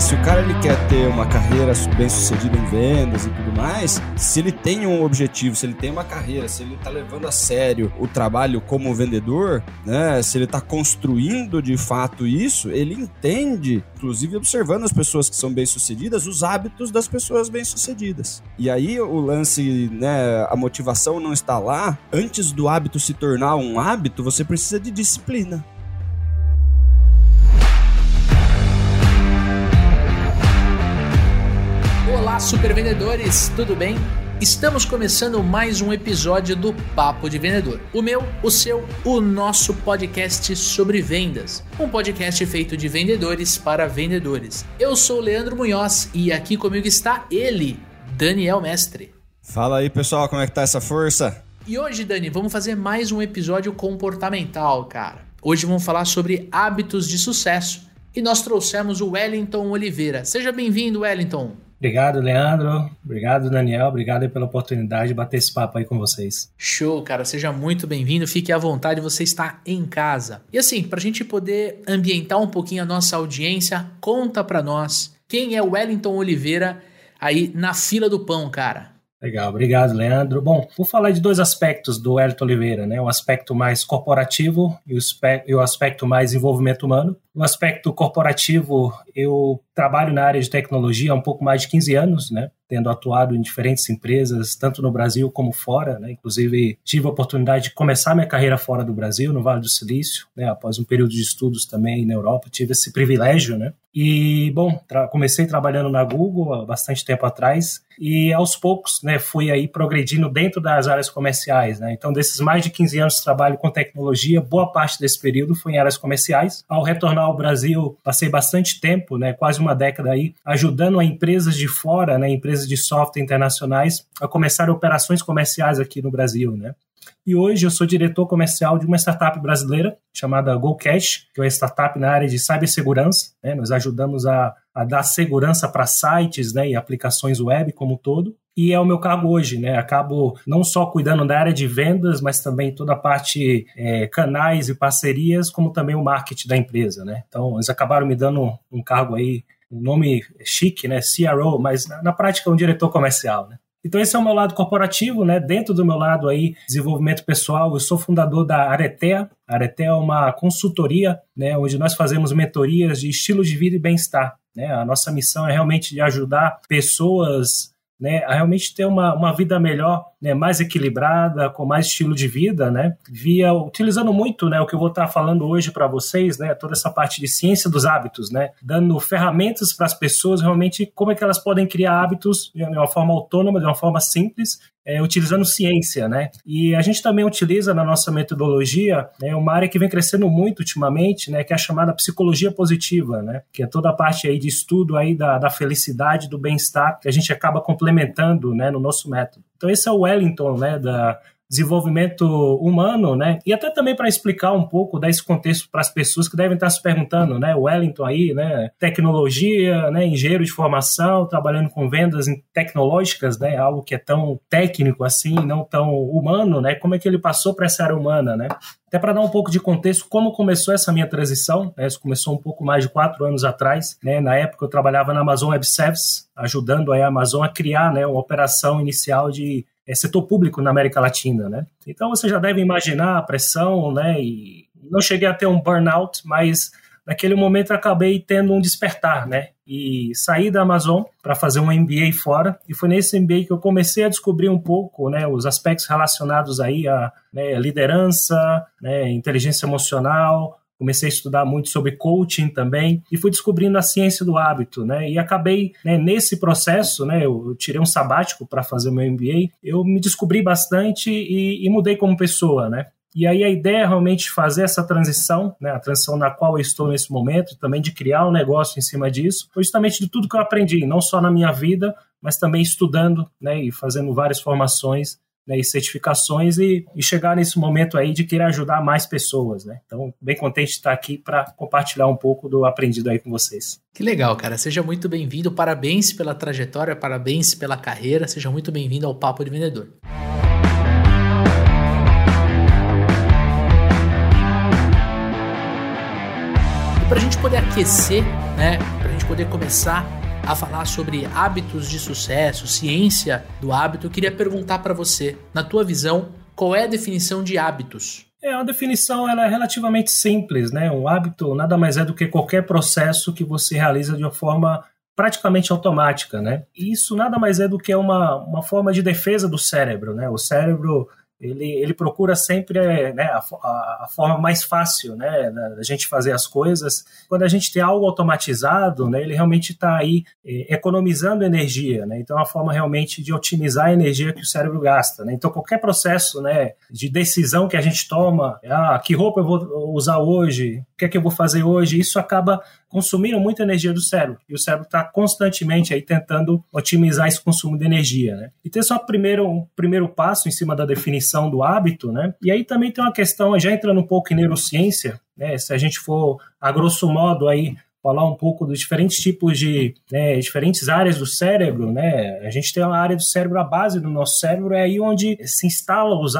Se o cara ele quer ter uma carreira bem sucedida em vendas e tudo mais, se ele tem um objetivo, se ele tem uma carreira, se ele tá levando a sério o trabalho como vendedor, né? Se ele tá construindo de fato isso, ele entende, inclusive observando as pessoas que são bem sucedidas, os hábitos das pessoas bem sucedidas. E aí o lance, né? A motivação não está lá. Antes do hábito se tornar um hábito, você precisa de disciplina. Olá, super vendedores, tudo bem? Estamos começando mais um episódio do Papo de Vendedor. O meu, o seu, o nosso podcast sobre vendas. Um podcast feito de vendedores para vendedores. Eu sou o Leandro Munhoz e aqui comigo está ele, Daniel Mestre. Fala aí, pessoal, como é que tá essa força? E hoje, Dani, vamos fazer mais um episódio comportamental, cara. Hoje vamos falar sobre hábitos de sucesso e nós trouxemos o Wellington Oliveira. Seja bem-vindo, Wellington. Obrigado, Leandro. Obrigado, Daniel. Obrigado pela oportunidade de bater esse papo aí com vocês. Show, cara. Seja muito bem-vindo. Fique à vontade, você está em casa. E assim, para a gente poder ambientar um pouquinho a nossa audiência, conta para nós quem é o Wellington Oliveira aí na fila do pão, cara. Legal, obrigado, Leandro. Bom, vou falar de dois aspectos do Wellington Oliveira, né? O aspecto mais corporativo e o aspecto mais envolvimento humano. No aspecto corporativo, eu trabalho na área de tecnologia há um pouco mais de 15 anos, né? Tendo atuado em diferentes empresas, tanto no Brasil como fora, né? Inclusive, tive a oportunidade de começar minha carreira fora do Brasil, no Vale do Silício, né? Após um período de estudos também na Europa, tive esse privilégio, né? E, bom, comecei trabalhando na Google há bastante tempo atrás e, aos poucos, né, fui aí progredindo dentro das áreas comerciais, né? Então, desses mais de 15 anos de trabalho com tecnologia, boa parte desse período foi em áreas comerciais. Ao retornar ao Brasil, passei bastante tempo, né, quase uma década aí, ajudando a empresas de fora, né, empresas de software internacionais, a começar operações comerciais aqui no Brasil, né. E hoje eu sou diretor comercial de uma startup brasileira chamada GoCash, que é uma startup na área de cibersegurança. Né? Nós ajudamos a, a dar segurança para sites né, e aplicações web como um todo e é o meu cargo hoje, né? Acabo não só cuidando da área de vendas, mas também toda a parte é, canais e parcerias, como também o marketing da empresa, né? Então, eles acabaram me dando um cargo aí, um nome chique, né? CRO, mas na, na prática é um diretor comercial, né? Então esse é o meu lado corporativo, né? Dentro do meu lado aí, desenvolvimento pessoal, eu sou fundador da Aretea. Aretea é uma consultoria, né, onde nós fazemos mentorias de estilo de vida e bem-estar. Né? A nossa missão é realmente de ajudar pessoas né, a realmente ter uma, uma vida melhor, né, mais equilibrada, com mais estilo de vida, né, via utilizando muito, né, o que eu vou estar falando hoje para vocês, né, toda essa parte de ciência dos hábitos, né, dando ferramentas para as pessoas realmente como é que elas podem criar hábitos de uma forma autônoma, de uma forma simples é, utilizando ciência, né? E a gente também utiliza na nossa metodologia né, uma área que vem crescendo muito ultimamente, né? Que é a chamada psicologia positiva, né? Que é toda a parte aí de estudo aí da, da felicidade, do bem-estar que a gente acaba complementando, né? No nosso método. Então esse é o Wellington, né? Da, desenvolvimento humano, né? E até também para explicar um pouco desse contexto para as pessoas que devem estar se perguntando, né? Wellington aí, né? Tecnologia, né? Engenheiro de formação, trabalhando com vendas tecnológicas, né? Algo que é tão técnico assim, não tão humano, né? Como é que ele passou para essa área humana, né? Até para dar um pouco de contexto, como começou essa minha transição, né? Isso começou um pouco mais de quatro anos atrás, né? Na época eu trabalhava na Amazon Web Services, ajudando a Amazon a criar, né? Uma operação inicial de setor público na América Latina, né? Então você já deve imaginar a pressão, né? E não cheguei a ter um burnout, mas naquele momento acabei tendo um despertar, né? E saí da Amazon para fazer um MBA fora, e foi nesse MBA que eu comecei a descobrir um pouco, né, os aspectos relacionados aí a né, liderança, né, inteligência emocional, comecei a estudar muito sobre coaching também e fui descobrindo a ciência do hábito, né? E acabei né, nesse processo, né? Eu, tirei um sabático para fazer o meu MBA, eu me descobri bastante e, e, mudei como pessoa, né? E aí a ideia é realmente fazer essa transição, né, a transição na qual eu estou nesse momento, também de criar um negócio em cima disso, foi justamente de tudo que eu aprendi, não só na minha vida, mas também estudando, né, e fazendo várias formações né, e certificações e, e, chegar nesse momento aí de querer ajudar mais pessoas, né? Então, bem contente de estar aqui para compartilhar um pouco do aprendido aí com vocês. Que legal, cara. Seja muito bem-vindo. Parabéns pela trajetória, parabéns pela carreira. Seja muito bem-vindo ao Papo de Vendedor. E para a gente poder aquecer, né? Para a gente poder começar a falar sobre hábitos de sucesso, ciência do hábito, eu queria perguntar para você, na tua visão, qual é a definição de hábitos? É, a definição ela é relativamente simples, né? Um hábito nada mais é do que qualquer processo que você realiza de uma forma praticamente automática, né? E isso nada mais é do que uma, uma forma de defesa do cérebro, né? O cérebro ele, ele procura sempre né, a, a, a, forma mais fácil né, da, gente fazer as coisas. Quando a gente tem algo automatizado, né, ele realmente está aí é, economizando energia. Né, então, é uma forma realmente de otimizar a energia que o cérebro gasta. Né, então, qualquer processo né, de decisão que a gente toma, ah, que roupa eu vou usar hoje, o que é que eu vou fazer hoje, isso acaba consumindo muita energia do cérebro. E o cérebro está constantemente aí tentando otimizar esse consumo de energia. Né? E tem só primeiro, um primeiro passo em cima da definição do hábito, né? E aí também tem uma questão, já entrando um pouco em neurociência, né? Se a gente for, a grosso modo, aí falar um pouco dos diferentes tipos de né, diferentes áreas do cérebro, né? A gente tem uma área do cérebro, a base do nosso cérebro é aí onde se instalam os,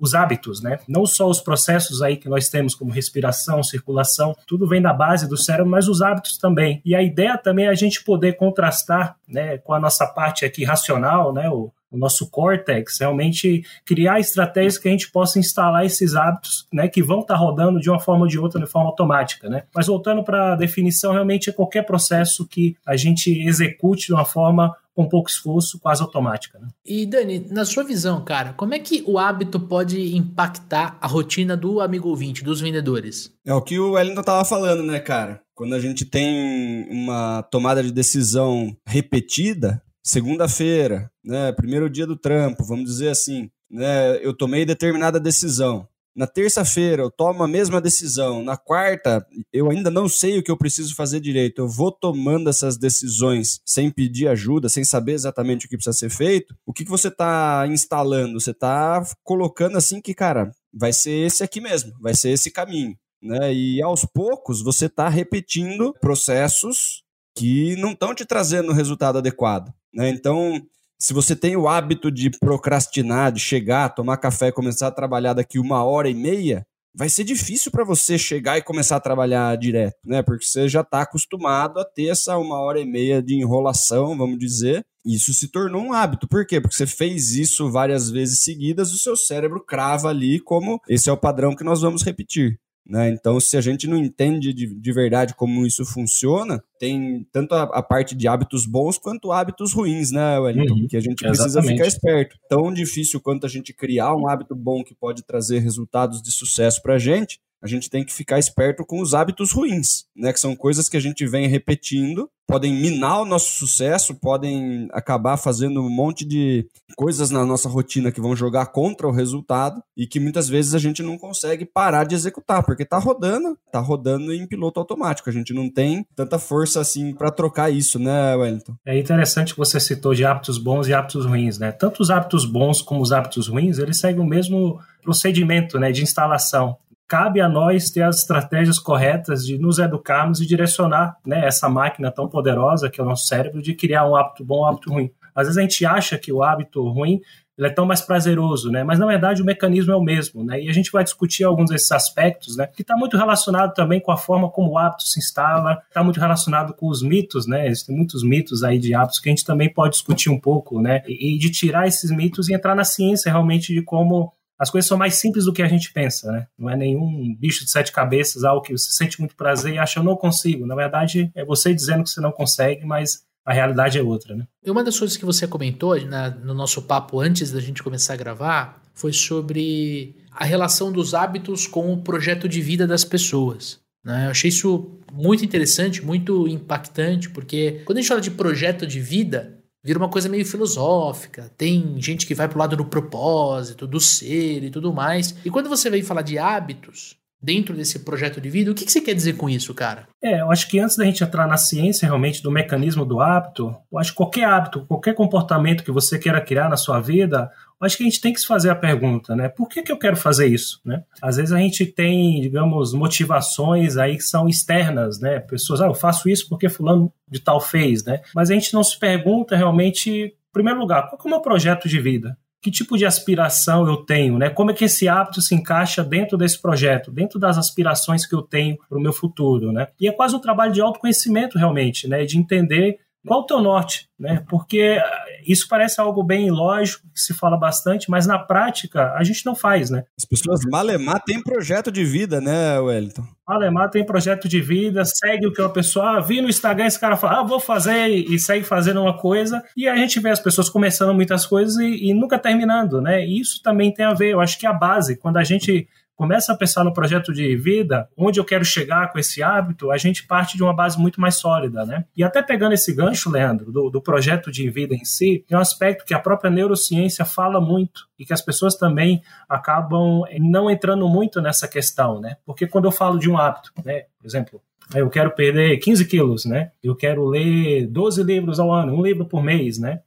os hábitos, né? Não só os processos aí que nós temos como respiração, circulação, tudo vem da base do cérebro, mas os hábitos também. E a ideia também é a gente poder contrastar, né, com a nossa parte aqui racional, né, o, o nosso córtex, realmente criar estratégias que a gente possa instalar esses hábitos, né, que vão estar tá rodando de uma forma ou de outra, de forma automática, né? Mas voltando para a definição, realmente é qualquer processo que a gente execute de uma forma com pouco esforço, quase automática. Né? E Dani, na sua visão, cara, como é que o hábito pode impactar a rotina do amigo ouvinte, dos vendedores? É o que o Wellington estava falando, né, cara? Quando a gente tem uma tomada de decisão repetida, segunda-feira, né, primeiro dia do trampo, vamos dizer assim, né, eu tomei determinada decisão. Na terça-feira eu tomo a mesma decisão. Na quarta, eu ainda não sei o que eu preciso fazer direito. Eu vou tomando essas decisões sem pedir ajuda, sem saber exatamente o que precisa ser feito. O que, que você está instalando? Você está colocando assim que, cara, vai ser esse aqui mesmo, vai ser esse caminho. Né? E aos poucos você está repetindo processos que não estão te trazendo o resultado adequado. Né? Então, se você tem o hábito de procrastinar, de chegar, tomar café e começar a trabalhar daqui uma hora e meia, vai ser difícil para você chegar e começar a trabalhar direto, né? Porque você já está acostumado a ter essa uma hora e meia de enrolação, vamos dizer. Isso se tornou um hábito. Por quê? Porque você fez isso várias vezes seguidas, o seu cérebro crava ali como esse é o padrão que nós vamos repetir. Né? Então, se a gente não entende de, de verdade como isso funciona, tem tanto a, a, parte de hábitos bons quanto hábitos ruins, né, Wellington? Uhum, que a gente precisa exatamente. ficar esperto. Tão difícil quanto a gente criar um hábito bom que pode trazer resultados de sucesso para a gente, a gente tem que ficar esperto com os hábitos ruins, né? Que são coisas que a gente vem repetindo, podem minar o nosso sucesso, podem acabar fazendo um monte de coisas na nossa rotina que vão jogar contra o resultado e que muitas vezes a gente não consegue parar de executar, porque tá rodando, tá rodando em piloto automático. A gente não tem tanta força assim para trocar isso, né, Wellington? É interessante que você citou de hábitos bons e hábitos ruins, né? Tanto os hábitos bons como os hábitos ruins, eles seguem o mesmo procedimento, né, de instalação cabe a nós ter as estratégias corretas de nos educarmos e direcionar né, essa máquina tão poderosa que é o nosso cérebro de criar um hábito bom, um hábito ruim. Às vezes a gente acha que o hábito ruim ele é tão mais prazeroso, né? Mas na verdade o mecanismo é o mesmo, né? E a gente vai discutir alguns desses aspectos, né? Que está muito relacionado também com a forma como o hábito se instala, está muito relacionado com os mitos, né? Existem muitos mitos aí de hábitos que a gente também pode discutir um pouco, né? E, de tirar esses mitos e entrar na ciência realmente de como as coisas são mais simples do que a gente pensa, né? Não é nenhum bicho de sete cabeças, algo que você sente muito prazer e acha eu não consigo. Na verdade, é você dizendo que você não consegue, mas a realidade é outra, né? E uma das coisas que você comentou na, no nosso papo antes da gente começar a gravar foi sobre a relação dos hábitos com o projeto de vida das pessoas. Né? Eu achei isso muito interessante, muito impactante, porque quando a gente fala de projeto de vida, vira uma coisa meio filosófica. Tem gente que vai pro lado do propósito, do ser e tudo mais. E quando você vem falar de hábitos dentro desse projeto de vida, o que, que você quer dizer com isso, cara? É, eu acho que antes da gente entrar na ciência realmente do mecanismo do hábito, eu acho que qualquer hábito, qualquer comportamento que você queira criar na sua vida, acho que a gente tem que se fazer a pergunta, né? Por que, que eu quero fazer isso, né? Às vezes a gente tem, digamos, motivações aí que são externas, né? Pessoas, ah, eu faço isso porque fulano de tal fez, né? Mas a gente não se pergunta realmente, em primeiro lugar, qual é o meu projeto de vida? que tipo de aspiração eu tenho, né? Como é que esse hábito se encaixa dentro desse projeto, dentro das aspirações que eu tenho para o meu futuro, né? E é quase um trabalho de autoconhecimento realmente, né? De entender qual o teu norte, né? Porque isso parece algo bem lógico, que se fala bastante, mas na prática a gente não faz, né? As pessoas malemar têm projeto de vida, né, Wellington? Malemar tem projeto de vida, segue o que uma pessoa ah, vi no Instagram, esse cara fala, ah, vou fazer e segue fazendo uma coisa, e a gente vê as pessoas começando muitas coisas e, e nunca terminando, né? E isso também tem a ver, eu acho que a base, quando a gente começa a pensar no projeto de vida, onde eu quero chegar com esse hábito, a gente parte de uma base muito mais sólida, né? E até pegando esse gancho, Leandro, do, do projeto de vida em si, é um aspecto que a própria neurociência fala muito e que as pessoas também acabam não entrando muito nessa questão, né? Porque quando eu falo de um hábito, né? Por exemplo, eu quero perder 15 quilos, né? Eu quero ler 12 livros ao ano, um livro por mês, né?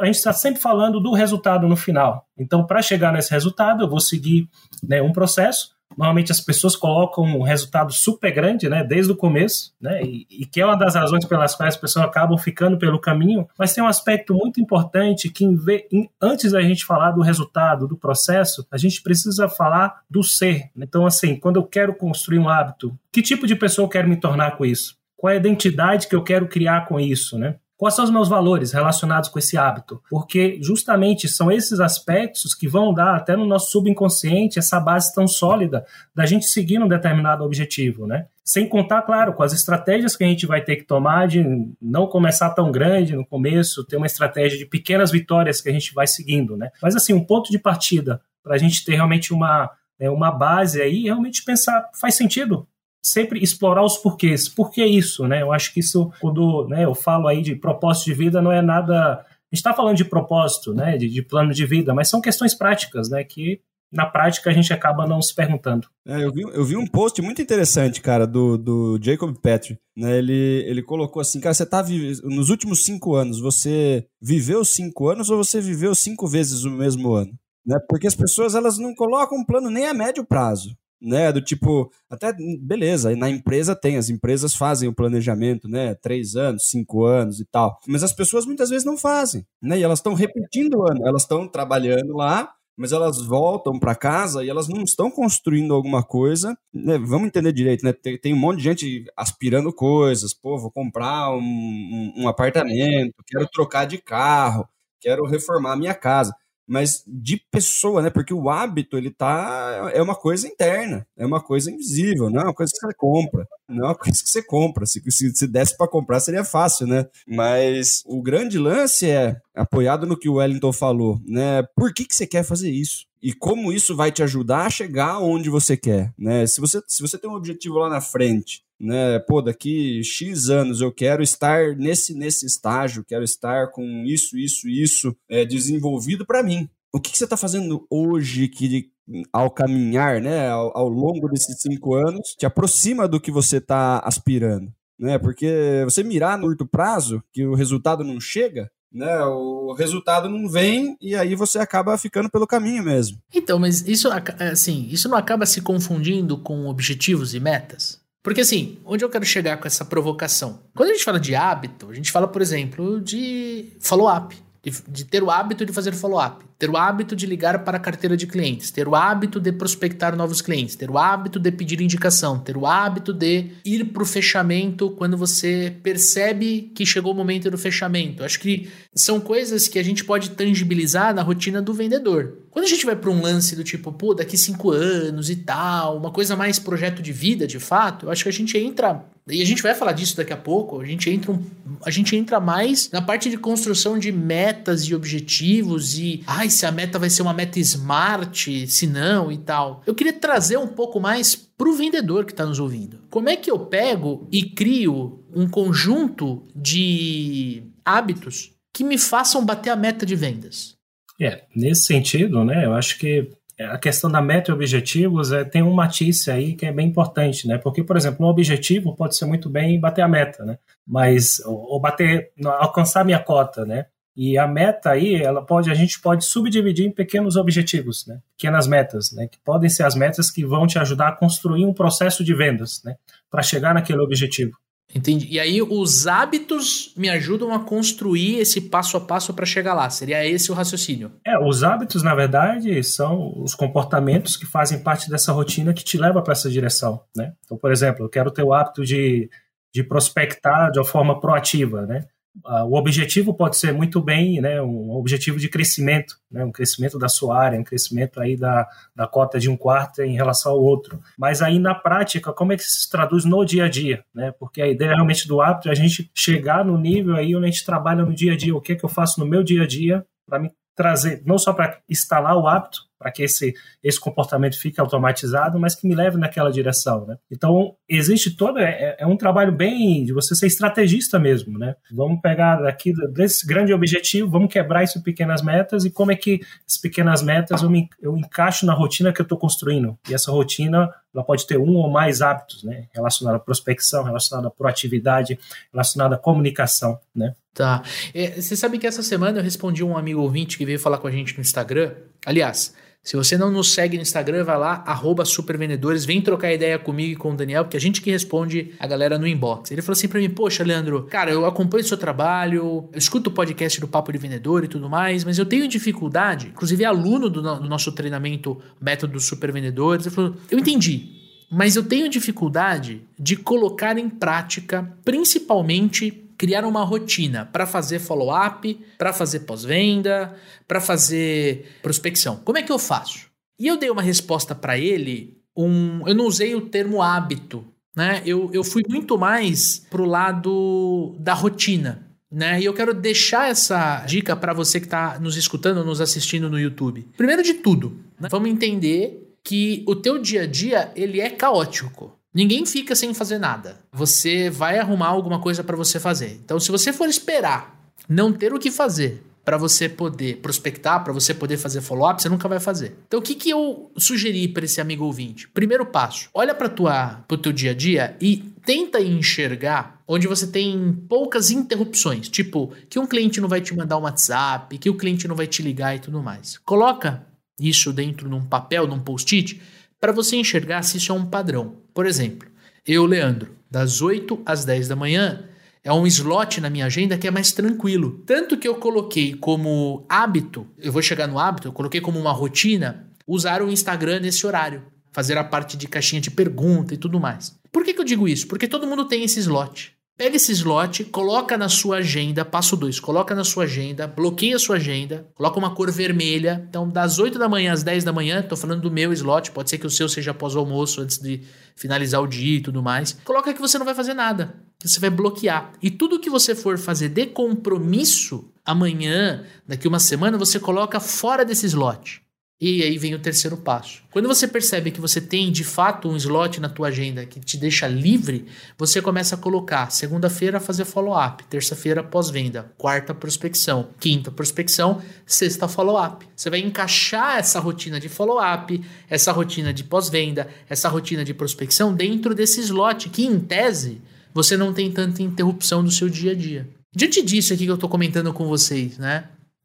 A gente está sempre falando do resultado no final. Então, para chegar nesse resultado, eu vou seguir né, um processo. Normalmente as pessoas colocam um resultado super grande, né, desde o começo, né, e, e, que é uma das razões pelas quais as pessoas acabam ficando pelo caminho. Mas tem um aspecto muito importante que, em, em, antes da gente falar do resultado, do processo, a gente precisa falar do ser. Então, assim, quando eu quero construir um hábito, que tipo de pessoa eu quero me tornar com isso? Qual é a identidade que eu quero criar com isso, né? Quais são os meus valores relacionados com esse hábito? Porque justamente são esses aspectos que vão dar até no nosso subconsciente essa base tão sólida da gente seguir um determinado objetivo, né? Sem contar, claro, com as estratégias que a gente vai ter que tomar de não começar tão grande no começo, ter uma estratégia de pequenas vitórias que a gente vai seguindo, né? Mas assim, um ponto de partida para a gente ter realmente uma, né, uma base aí, realmente pensar, faz sentido sempre explorar os porquês. Por que isso, né? Eu acho que isso, quando né, eu falo aí de propósito de vida, não é nada... A gente está falando de propósito, né, de, de, plano de vida, mas são questões práticas, né, que na prática a gente acaba não se perguntando. É, eu, vi, eu vi um post muito interessante, cara, do, do Jacob Petrie. Né, ele, ele colocou assim, cara, você tá nos últimos cinco anos, você viveu cinco anos ou você viveu cinco vezes o mesmo ano? Né? Porque as pessoas elas não colocam um plano nem a médio prazo né? Do tipo, até beleza, na empresa tem, as empresas fazem o planejamento, né? Três anos, cinco anos e tal. Mas as pessoas muitas vezes não fazem, né? E elas estão repetindo o ano, elas estão trabalhando lá, mas elas voltam para casa e elas não estão construindo alguma coisa. Né? Vamos entender direito, né? Tem, tem, um monte de gente aspirando coisas. Pô, vou comprar um, um, um apartamento, quero trocar de carro, quero reformar a minha casa mas de pessoa, né? Porque o hábito, ele tá. É uma coisa interna, é uma coisa invisível, não é uma coisa que você compra. Não é uma coisa que você compra. Se, se, se desse para comprar, seria fácil, né? Mas o grande lance é, apoiado no que o Wellington falou, né? Por que, que você quer fazer isso? E como isso vai te ajudar a chegar onde você quer, né? Se você, se você tem um objetivo lá na frente né? Pô, daqui X anos eu quero estar nesse, nesse estágio, quero estar com isso, isso, isso é, desenvolvido para mim. O que, que você está fazendo hoje que ao caminhar, né, ao, ao, longo desses cinco anos, te aproxima do que você está aspirando, né? Porque você mirar no curto prazo, que o resultado não chega, né? O resultado não vem e aí você acaba ficando pelo caminho mesmo. Então, mas isso assim, isso não acaba se confundindo com objetivos e metas? Porque assim, onde eu quero chegar com essa provocação? Quando a gente fala de hábito, a gente fala, por exemplo, de follow-up, de, de, ter o hábito de fazer follow-up, ter o hábito de ligar para a carteira de clientes, ter o hábito de prospectar novos clientes, ter o hábito de pedir indicação, ter o hábito de ir para o fechamento quando você percebe que chegou o momento do fechamento. Acho que são coisas que a gente pode tangibilizar na rotina do vendedor. Quando a gente vai para um lance do tipo, pô, daqui cinco anos e tal, uma coisa mais projeto de vida, de fato, eu acho que a gente entra e a gente vai falar disso daqui a pouco. A gente entra, a gente entra mais na parte de construção de metas e objetivos e, ai, se a meta vai ser uma meta smart, se não e tal. Eu queria trazer um pouco mais para o vendedor que está nos ouvindo. Como é que eu pego e crio um conjunto de hábitos que me façam bater a meta de vendas? É, nesse sentido, né, eu acho que a questão da meta e objetivos é, tem um matice aí que é bem importante, né? Porque, por exemplo, um objetivo pode ser muito bem bater a meta, né? Mas, ou, bater, alcançar minha cota, né? E a meta aí, ela pode, a gente pode subdividir em pequenos objetivos, né? Pequenas metas, né? Que podem ser as metas que vão te ajudar a construir um processo de vendas, né? Para chegar naquele objetivo. Entendi. E aí os hábitos me ajudam a construir esse passo a passo para chegar lá. Seria esse o raciocínio? É, os hábitos, na verdade, são os comportamentos que fazem parte dessa rotina que te leva para essa direção, né? Então, por exemplo, eu quero ter o hábito de, de prospectar de uma forma proativa, né? Ah, o objetivo pode ser muito bem né, um objetivo de crescimento, né, um crescimento da sua área, um crescimento aí da, da cota de um quarto em relação ao outro. Mas aí na prática, como é que se traduz no dia a dia? Né? Porque a ideia realmente do hábito é a gente chegar no nível aí onde a gente trabalha no dia a dia. O que é que eu faço no meu dia a dia para me trazer, não só para instalar o hábito, para que esse, esse comportamento fique automatizado, mas que me leve naquela direção, né? Então, existe todo, é, é, é um trabalho bem de você ser estrategista mesmo, né? Vamos pegar daqui desse grande objetivo, vamos quebrar isso em pequenas metas e como é que essas pequenas metas eu, me, eu encaixo na rotina que eu estou construindo. E essa rotina, ela pode ter um ou mais hábitos, né? Relacionado à prospecção, relacionado à proatividade, relacionado à comunicação, né? Tá. É, você sabe que essa semana eu respondi um amigo ouvinte que veio falar com a gente no Instagram. Aliás, se você não nos segue no Instagram, vai lá, supervendedores, vem trocar ideia comigo e com o Daniel, porque a gente que responde a galera no inbox. Ele falou assim pra mim, poxa, Leandro, cara, eu acompanho o seu trabalho, eu escuto o podcast do Papo de Vendedor e tudo mais, mas eu tenho dificuldade, inclusive é aluno do, do nosso treinamento Método Supervendedores, ele falou, eu entendi, mas eu tenho dificuldade de colocar em prática, principalmente criar uma rotina para fazer follow-up, para fazer pós-venda, para fazer prospecção. Como é que eu faço? E eu dei uma resposta para ele, um, eu não usei o termo hábito, né? Eu, eu fui muito mais pro lado da rotina. Né? E eu quero deixar essa dica para você que está nos escutando, nos assistindo no YouTube. Primeiro de tudo, né? vamos entender que o teu dia a dia ele é caótico. Ninguém fica sem fazer nada. Você vai arrumar alguma coisa para você fazer. Então, se você for esperar não ter o que fazer para você poder prospectar, para você poder fazer follow-up, você nunca vai fazer. Então, o que, que eu sugeri para esse amigo ouvinte? Primeiro passo: olha para o teu dia a dia e tenta enxergar onde você tem poucas interrupções, tipo que um cliente não vai te mandar um WhatsApp, que o cliente não vai te ligar e tudo mais. Coloca isso dentro de um papel, num post-it para você enxergar se isso é um padrão. Por exemplo, eu, Leandro, das 8 às 10 da manhã, é um slot na minha agenda que é mais tranquilo. Tanto que eu coloquei como hábito, eu vou chegar no hábito, eu coloquei como uma rotina usar o Instagram nesse horário, fazer a parte de caixinha de pergunta e tudo mais. Por que, que eu digo isso? Porque todo mundo tem esse slot. Pega esse slot, coloca na sua agenda, passo 2, coloca na sua agenda, bloqueia a sua agenda, coloca uma cor vermelha. Então, das 8 da manhã às 10 da manhã, tô falando do meu slot, pode ser que o seu seja após o almoço, antes de finalizar o dia e tudo mais. Coloca que você não vai fazer nada, você vai bloquear. E tudo que você for fazer de compromisso amanhã, daqui uma semana, você coloca fora desse slot. E aí vem o terceiro passo. Quando você percebe que você tem de fato um slot na tua agenda que te deixa livre, você começa a colocar segunda-feira fazer follow-up, terça-feira pós-venda, quarta prospecção, quinta prospecção, sexta follow-up. Você vai encaixar essa rotina de follow-up, essa rotina de pós-venda, essa rotina de prospecção dentro desse slot que em tese você não tem tanta interrupção do seu dia a dia. Diante disso aqui que eu estou comentando com vocês, né?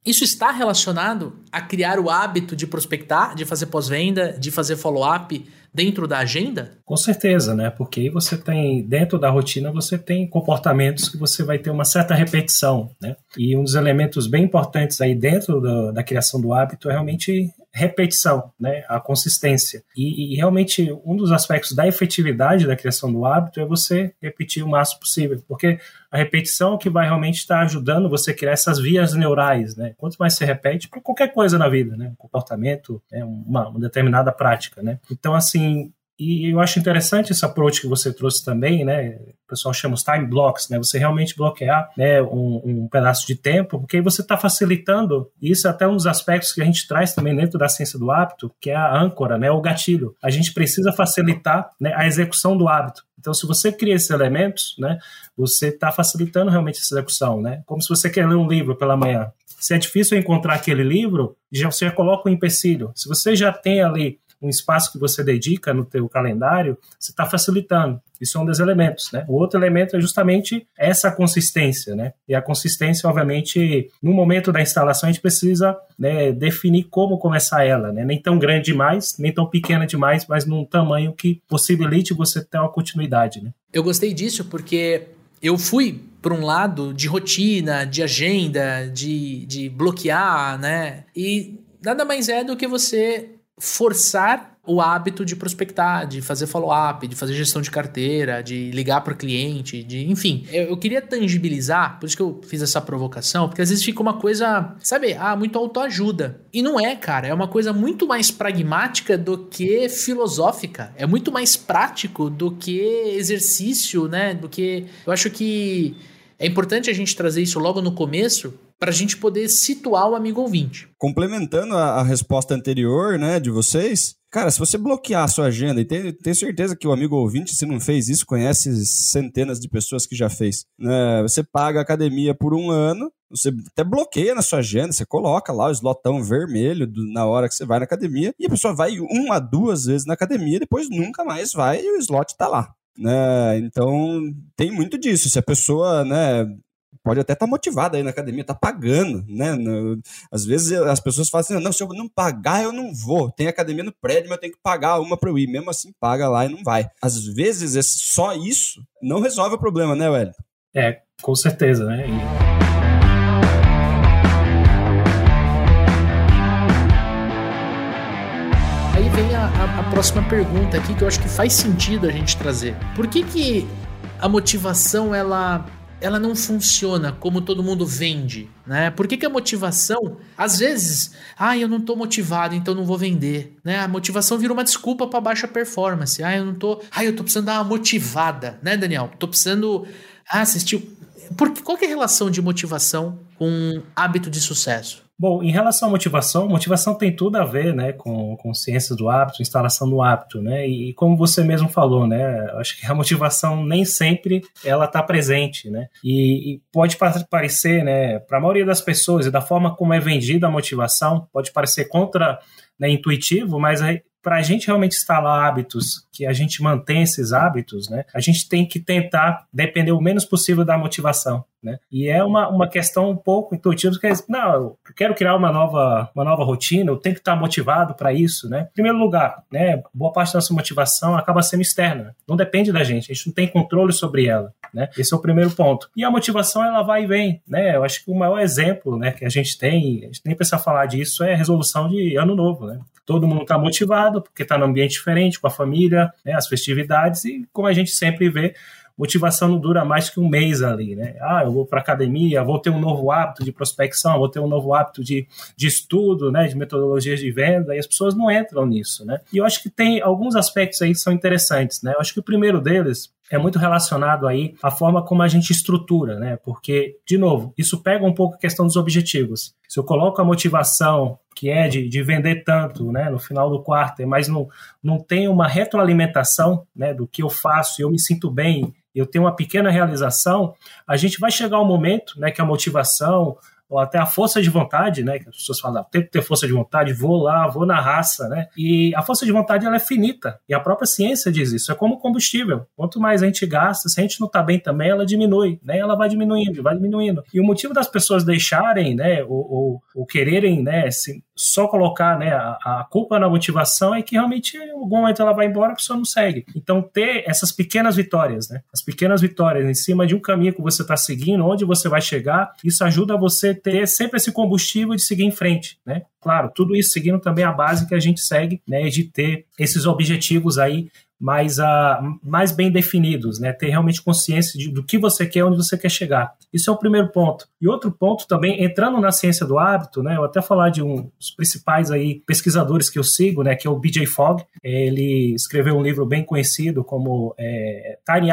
Isso está relacionado a criar o hábito de prospectar, de fazer pós-venda, de fazer follow-up dentro da agenda? Com certeza, né? Porque aí você tem, dentro da rotina, você tem comportamentos que você vai ter uma certa repetição, né? E um dos elementos bem importantes aí dentro da, da criação do hábito é realmente repetição, né, a consistência. E, e, realmente um dos aspectos da efetividade da criação do hábito é você repetir o máximo possível, porque a repetição é que vai realmente estar ajudando você a criar essas vias neurais, né? Quanto mais você repete para qualquer coisa na vida, né, um comportamento, né, uma, uma determinada prática, né? Então assim, e eu acho interessante esse approach que você trouxe também, né? O pessoal chama os time blocks, né? Você realmente bloquear né, um, um pedaço de tempo, porque aí você está facilitando. E isso é até um dos aspectos que a gente traz também dentro da ciência do hábito, que é a âncora, né? O gatilho. A gente precisa facilitar né, a execução do hábito. Então, se você cria esses elementos, né, você está facilitando realmente essa execução, né? Como se você quer ler um livro pela manhã. Se é difícil encontrar aquele livro, já você já coloca um empecilho. Se você já tem ali um espaço que você dedica no teu calendário, você está facilitando. Isso é um dos elementos, né? O outro elemento é justamente essa consistência, né? E a consistência, obviamente, no momento da instalação a gente precisa né, definir como começar ela, né? Nem tão grande demais, nem tão pequena demais, mas num tamanho que possibilite você ter uma continuidade, né? Eu gostei disso porque eu fui para um lado de rotina, de agenda, de, de bloquear, né? E nada mais é do que você forçar o hábito de prospectar, de fazer follow-up, de fazer gestão de carteira, de ligar para o cliente, de, enfim. Eu, eu, queria tangibilizar, por isso que eu fiz essa provocação, porque às vezes fica uma coisa, sabe, ah, muito autoajuda. E não é, cara, é uma coisa muito mais pragmática do que filosófica. É muito mais prático do que exercício, né? Do que eu acho que é importante a gente trazer isso logo no começo, para a gente poder situar o amigo ouvinte. Complementando a, a, resposta anterior, né, de vocês, cara, se você bloquear a sua agenda, e tenho certeza que o amigo ouvinte, se não fez isso, conhece centenas de pessoas que já fez, né, você paga a academia por um ano, você até bloqueia na sua agenda, você coloca lá o slotão vermelho do, na hora que você vai na academia, e a pessoa vai uma, duas vezes na academia, depois nunca mais vai e o slot tá lá. Né? Então, tem muito disso. Se a pessoa, né, pode até estar tá motivada aí na academia, tá pagando, né? No, às vezes as pessoas falam assim, não, se eu não pagar, eu não vou. Tem academia no prédio, mas eu tenho que pagar uma para eu ir. Mesmo assim, paga lá e não vai. Às vezes, só isso não resolve o problema, né, Wellington? É, com certeza, né? E... a, a, próxima pergunta aqui que eu acho que faz sentido a gente trazer. Por que, que a motivação ela ela não funciona como todo mundo vende, né? Por que, que a motivação, às vezes, ah, eu não tô motivado, então não vou vender, né? A motivação vira uma desculpa para baixa performance. Ah, eu não tô, ah, eu tô precisando dar uma motivada, né, Daniel? Tô precisando ah, assistir. Por, qual é a relação de motivação com hábito de sucesso? Bom, em relação à motivação, motivação tem tudo a ver, né, com, com do hábito, instalação do hábito, né, e, como você mesmo falou, né, acho que a motivação nem sempre ela está presente, né, e, e pode parecer, né, para a maioria das pessoas e da forma como é vendida a motivação, pode parecer contra né, intuitivo, mas para a gente realmente instalar hábitos, que a gente mantém esses hábitos, né, a gente tem que tentar depender o menos possível da motivação. Né? E é uma, uma questão um pouco intuitiva, que é, não, eu quero criar uma nova, uma nova rotina, eu tenho que estar motivado para isso. Né? Em primeiro lugar, né, boa parte da nossa motivação acaba sendo externa, não depende da gente, a gente não tem controle sobre ela. Né? Esse é o primeiro ponto. E a motivação, ela vai e vem. Né? Eu acho que o maior exemplo né, que a gente tem, a gente nem precisa falar disso, é a resolução de ano novo. Né? Todo mundo está motivado, porque está num ambiente diferente, com a família, né, as festividades, e como a gente sempre vê, motivação não dura mais que um mês ali, né? Ah, eu vou para academia, vou ter um novo hábito de prospecção, vou ter um novo hábito de, de estudo, né? De metodologias de venda, e as pessoas não entram nisso, né? E eu acho que tem alguns aspectos aí que são interessantes, né? Eu acho que o primeiro deles é muito relacionado aí à forma como a gente estrutura, né? Porque, de novo, isso pega um pouco a questão dos objetivos. Se eu coloco a motivação que é de, de vender tanto, né, no final do quarto, mas não, não tem uma retroalimentação, né, do que eu faço e eu me sinto bem eu tenho uma pequena realização, a gente vai chegar um momento né, que a motivação, ou até a força de vontade, né? Que as pessoas falam, tem que ter força de vontade, vou lá, vou na raça, né? E a força de vontade ela é finita. E a própria ciência diz isso. É como combustível. Quanto mais a gente gasta, se a gente não está bem também, ela diminui, né? Ela vai diminuindo, vai diminuindo. E o motivo das pessoas deixarem, né? Ou, ou, ou quererem, né? Só colocar, né? A, a, culpa na motivação é que realmente em algum momento ela vai embora, a pessoa não segue. Então ter essas pequenas vitórias, né? As pequenas vitórias em cima de um caminho que você está seguindo, onde você vai chegar, isso ajuda você ter sempre esse combustível de seguir em frente, né? Claro, tudo isso seguindo também a base que a gente segue, né, de ter esses objetivos aí mais, uh, mais bem definidos, né? Ter realmente consciência de, do que você quer, onde você quer chegar. Isso é o primeiro ponto. E outro ponto também, entrando na ciência do hábito, né? Eu até falar de um dos principais aí pesquisadores que eu sigo, né? Que é o B.J. Fogg. Ele escreveu um livro bem conhecido como é, Tiny,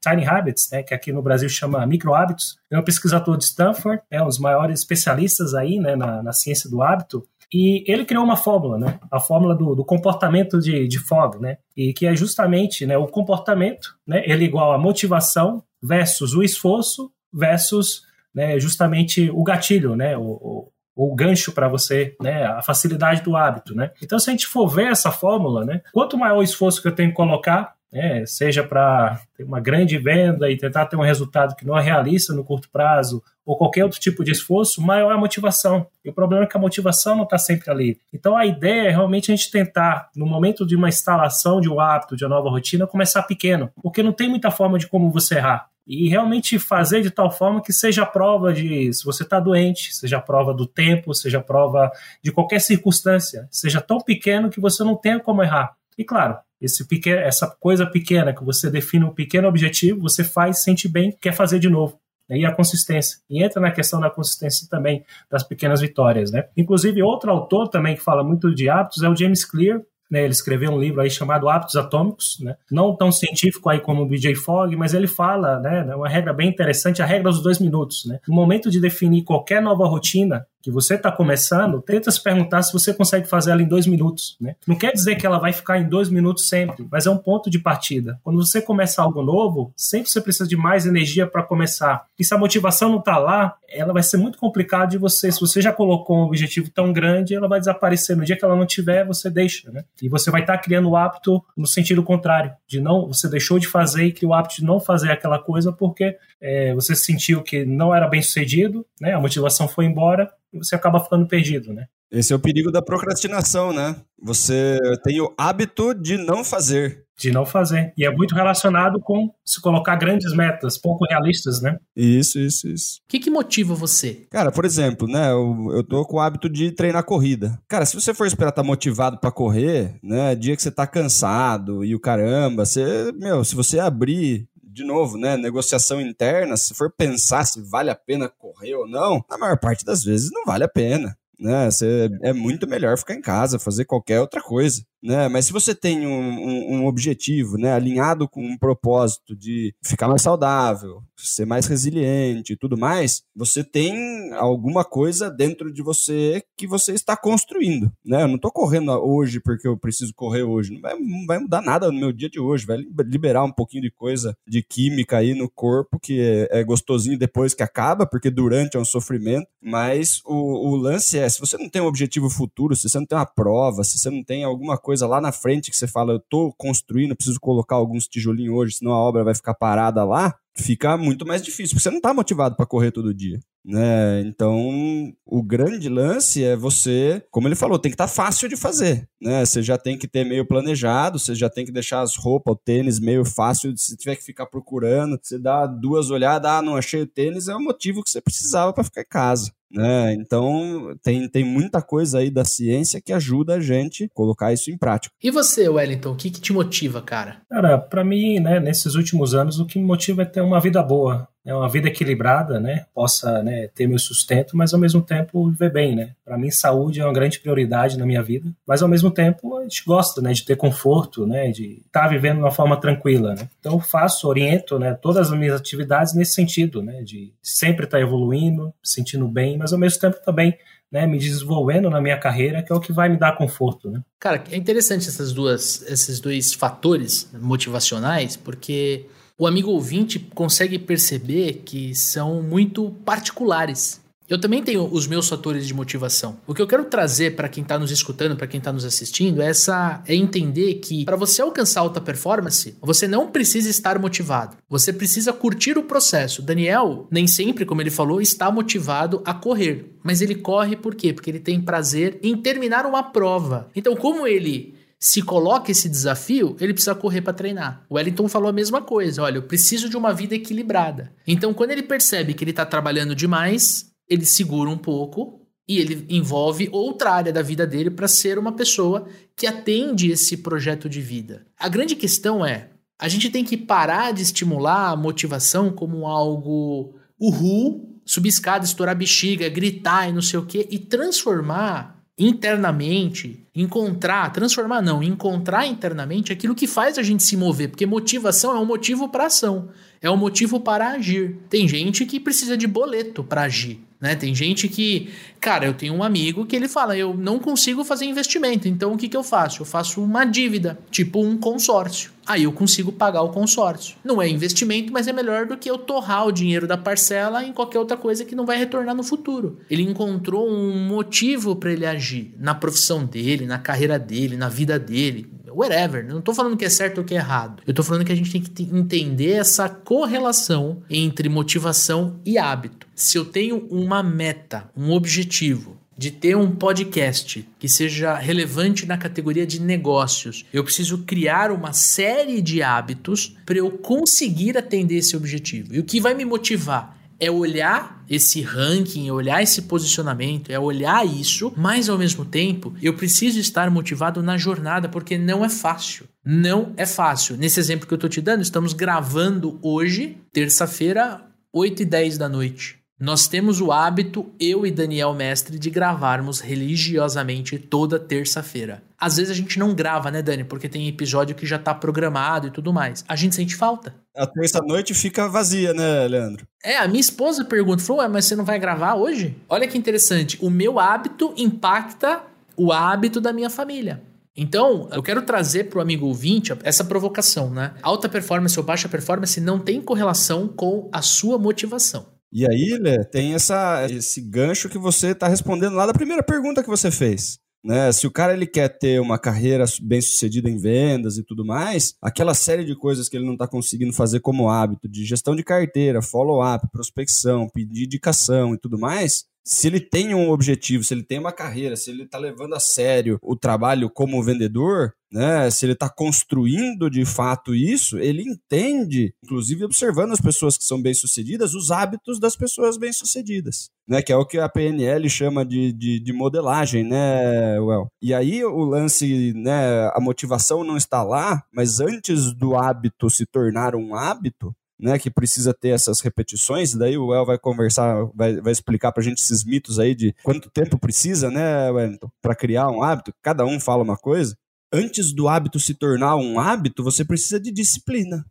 Tiny, Habits, né? Que aqui no Brasil chama Micro Hábitos. É um pesquisador de Stanford, é um dos maiores especialistas aí, né? Na, na ciência do hábito. E ele criou uma fórmula, né? A fórmula do, do comportamento de, de Fogg, né? E que é justamente né, o comportamento, né? Ele é igual a motivação versus o esforço versus né, justamente o gatilho, né? O, o, o gancho para você, né, a facilidade do hábito, né? Então, se a gente for ver essa fórmula, né, quanto maior o esforço que eu tenho que colocar, né, seja para ter uma grande venda e tentar ter um resultado que não é realista no curto prazo, ou qualquer outro tipo de esforço, maior é a motivação. E o problema é que a motivação não está sempre ali. Então a ideia é realmente a gente tentar, no momento de uma instalação de um hábito, de uma nova rotina, começar pequeno, porque não tem muita forma de como você errar. e realmente fazer de tal forma que seja prova de se você está doente, seja prova do tempo, seja prova de qualquer circunstância, seja tão pequeno que você não tenha como errar. E claro, esse pequeno, essa coisa pequena que você define um pequeno objetivo, você faz, sente bem, quer fazer de novo. E a consistência. E entra na questão da consistência também das pequenas vitórias, né? Inclusive, outro autor também que fala muito de hábitos é o James Clear, né, ele escreveu um livro aí chamado Hábitos Atômicos, né, não tão científico aí como o BJ Fogg, mas ele fala, né, uma regra bem interessante, a regra dos dois minutos. Né. No momento de definir qualquer nova rotina, que você está começando, tenta se perguntar se você consegue fazer ela em dois minutos. Né? Não quer dizer que ela vai ficar em dois minutos sempre, mas é um ponto de partida. Quando você começa algo novo, sempre você precisa de mais energia para começar. E se a motivação não está lá, ela vai ser muito complicado de você. Se você já colocou um objetivo tão grande, ela vai desaparecer. No dia que ela não tiver, você deixa. Né? E você vai estar tá criando o hábito no sentido contrário, de não, você deixou de fazer e criou o hábito de não fazer aquela coisa porque é, você sentiu que não era bem sucedido, né? a motivação foi embora e você acaba ficando perdido, né? Esse é o perigo da procrastinação, né? Você tem o hábito de não fazer. De não fazer. E é muito relacionado com se colocar grandes metas, pouco realistas, né? Isso, isso, isso. O que, que motiva você? Cara, por exemplo, né? Eu, eu tô com o hábito de treinar corrida. Cara, se você for esperar estar tá motivado para correr, né? Dia que você tá cansado e o caramba, você, meu, se você abrir de novo, né, negociação interna, se for pensar se vale a pena correr ou não, na maior parte das vezes não vale a pena. Né? Você, é muito melhor ficar em casa, fazer qualquer outra coisa né? Mas se você tem um, um, um, objetivo, né, alinhado com um propósito de ficar mais saudável, ser mais resiliente e tudo mais, você tem alguma coisa dentro de você que você está construindo, né? Eu não estou correndo hoje porque eu preciso correr hoje, não vai, não vai, mudar nada no meu dia de hoje, vai liberar um pouquinho de coisa de química aí no corpo que é, é gostosinho depois que acaba, porque durante é um sofrimento, mas o, o lance é, se você não tem um objetivo futuro, se você não tem uma prova, se você não tem alguma coisa coisa lá na frente que você fala, eu tô construindo, preciso colocar alguns tijolinhos hoje, senão a obra vai ficar parada lá, fica muito mais difícil, porque você não tá motivado para correr todo dia. Né? Então, o grande lance é você, como ele falou, tem que estar tá fácil de fazer. Né? Você já tem que ter meio planejado, você já tem que deixar as roupas, o tênis meio fácil. Se tiver que ficar procurando, você dá duas olhadas, ah, não achei o tênis, é o motivo que você precisava para ficar em casa. Né? Então, tem, tem muita coisa aí da ciência que ajuda a gente a colocar isso em prática. E você, Wellington, o que, que te motiva, cara? Cara, para mim, né, nesses últimos anos, o que me motiva é ter uma vida boa, né, uma vida equilibrada, né, possa né, ter meu sustento, mas ao mesmo tempo viver bem, né. Para mim, saúde é uma grande prioridade na minha vida, mas ao mesmo tempo a gente gosta, né, de ter conforto, né, de estar tá vivendo de uma forma tranquila, né. Então faço, oriento, né, todas as minhas atividades nesse sentido, né, de sempre estar tá evoluindo, sentindo bem, mas ao mesmo tempo também né, me desenvolvendo na minha carreira, que é o que vai me dar conforto, né? Cara, é interessante essas duas, esses dois fatores motivacionais, porque o amigo ouvinte consegue perceber que são muito particulares. Eu também tenho os meus fatores de motivação. O que eu quero trazer para quem está nos escutando, para quem está nos assistindo, é essa é entender que para você alcançar alta performance, você não precisa estar motivado. Você precisa curtir o processo. Daniel, nem sempre, como ele falou, está motivado a correr, mas ele corre por quê? Porque ele tem prazer em terminar uma prova. Então, como ele se coloca esse desafio, ele precisa correr para treinar. O Wellington falou a mesma coisa: olha, eu preciso de uma vida equilibrada. Então, quando ele percebe que ele está trabalhando demais, ele segura um pouco e ele envolve outra área da vida dele para ser uma pessoa que atende esse projeto de vida. A grande questão é: a gente tem que parar de estimular a motivação como algo uhul, subir escada, estourar bexiga, gritar e não sei o quê, e transformar internamente, encontrar, transformar não, encontrar internamente aquilo que faz a gente se mover, porque motivação é um motivo para ação, é um motivo para agir. Tem gente que precisa de boleto para agir. Né? Tem gente que, cara, eu tenho um amigo que ele fala, eu não consigo fazer investimento, então o que, que eu faço? Eu faço uma dívida, tipo um consórcio. Aí eu consigo pagar o consórcio. Não é investimento, mas é melhor do que eu torrar o dinheiro da parcela em qualquer outra coisa que não vai retornar no futuro. Ele encontrou um motivo para ele agir na profissão dele, na carreira dele, na vida dele whatever. Não estou falando que é certo ou que é errado. Eu estou falando que a gente tem que entender essa correlação entre motivação e hábito. Se eu tenho uma meta, um objetivo, de ter um podcast que seja relevante na categoria de negócios, eu preciso criar uma série de hábitos para eu conseguir atender esse objetivo. E o que vai me motivar é olhar esse ranking, é olhar esse posicionamento, é olhar isso, mas ao mesmo tempo eu preciso estar motivado na jornada porque não é fácil. Não é fácil. Nesse exemplo que eu estou te dando, estamos gravando hoje, terça-feira, 8 e 10 da noite. Nós temos o hábito, eu e Daniel Mestre, de gravarmos religiosamente toda terça-feira. Às vezes a gente não grava, né, Dani? Porque tem episódio que já tá programado e tudo mais. A gente sente falta. A terça-noite fica vazia, né, Leandro? É, a minha esposa pergunta, falou, ué, mas você não vai gravar hoje? Olha que interessante, o meu hábito impacta o hábito da minha família. Então, eu quero trazer para o amigo ouvinte essa provocação, né? Alta performance ou baixa performance não tem correlação com a sua motivação. E aí, Lê, tem essa, esse gancho que você está respondendo lá da primeira pergunta que você fez. Né? Se o cara ele quer ter uma carreira bem sucedida em vendas e tudo mais, aquela série de coisas que ele não está conseguindo fazer como hábito, de gestão de carteira, follow-up, prospecção, pedir indicação e tudo mais, se ele tem um objetivo, se ele tem uma carreira, se ele está levando a sério o trabalho como vendedor, né, se ele está construindo de fato isso, ele entende, inclusive observando as pessoas que são bem-sucedidas, os hábitos das pessoas bem-sucedidas, né, que é o que a PNL chama de, de, de modelagem, né, Well? E aí o lance, né, a motivação não está lá, mas antes do hábito se tornar um hábito, né, que precisa ter essas repetições, daí o El vai conversar, vai, vai explicar pra gente esses mitos aí de quanto tempo precisa, né, Wellington, para criar um hábito, cada um fala uma coisa. Antes do hábito se tornar um hábito, você precisa de disciplina.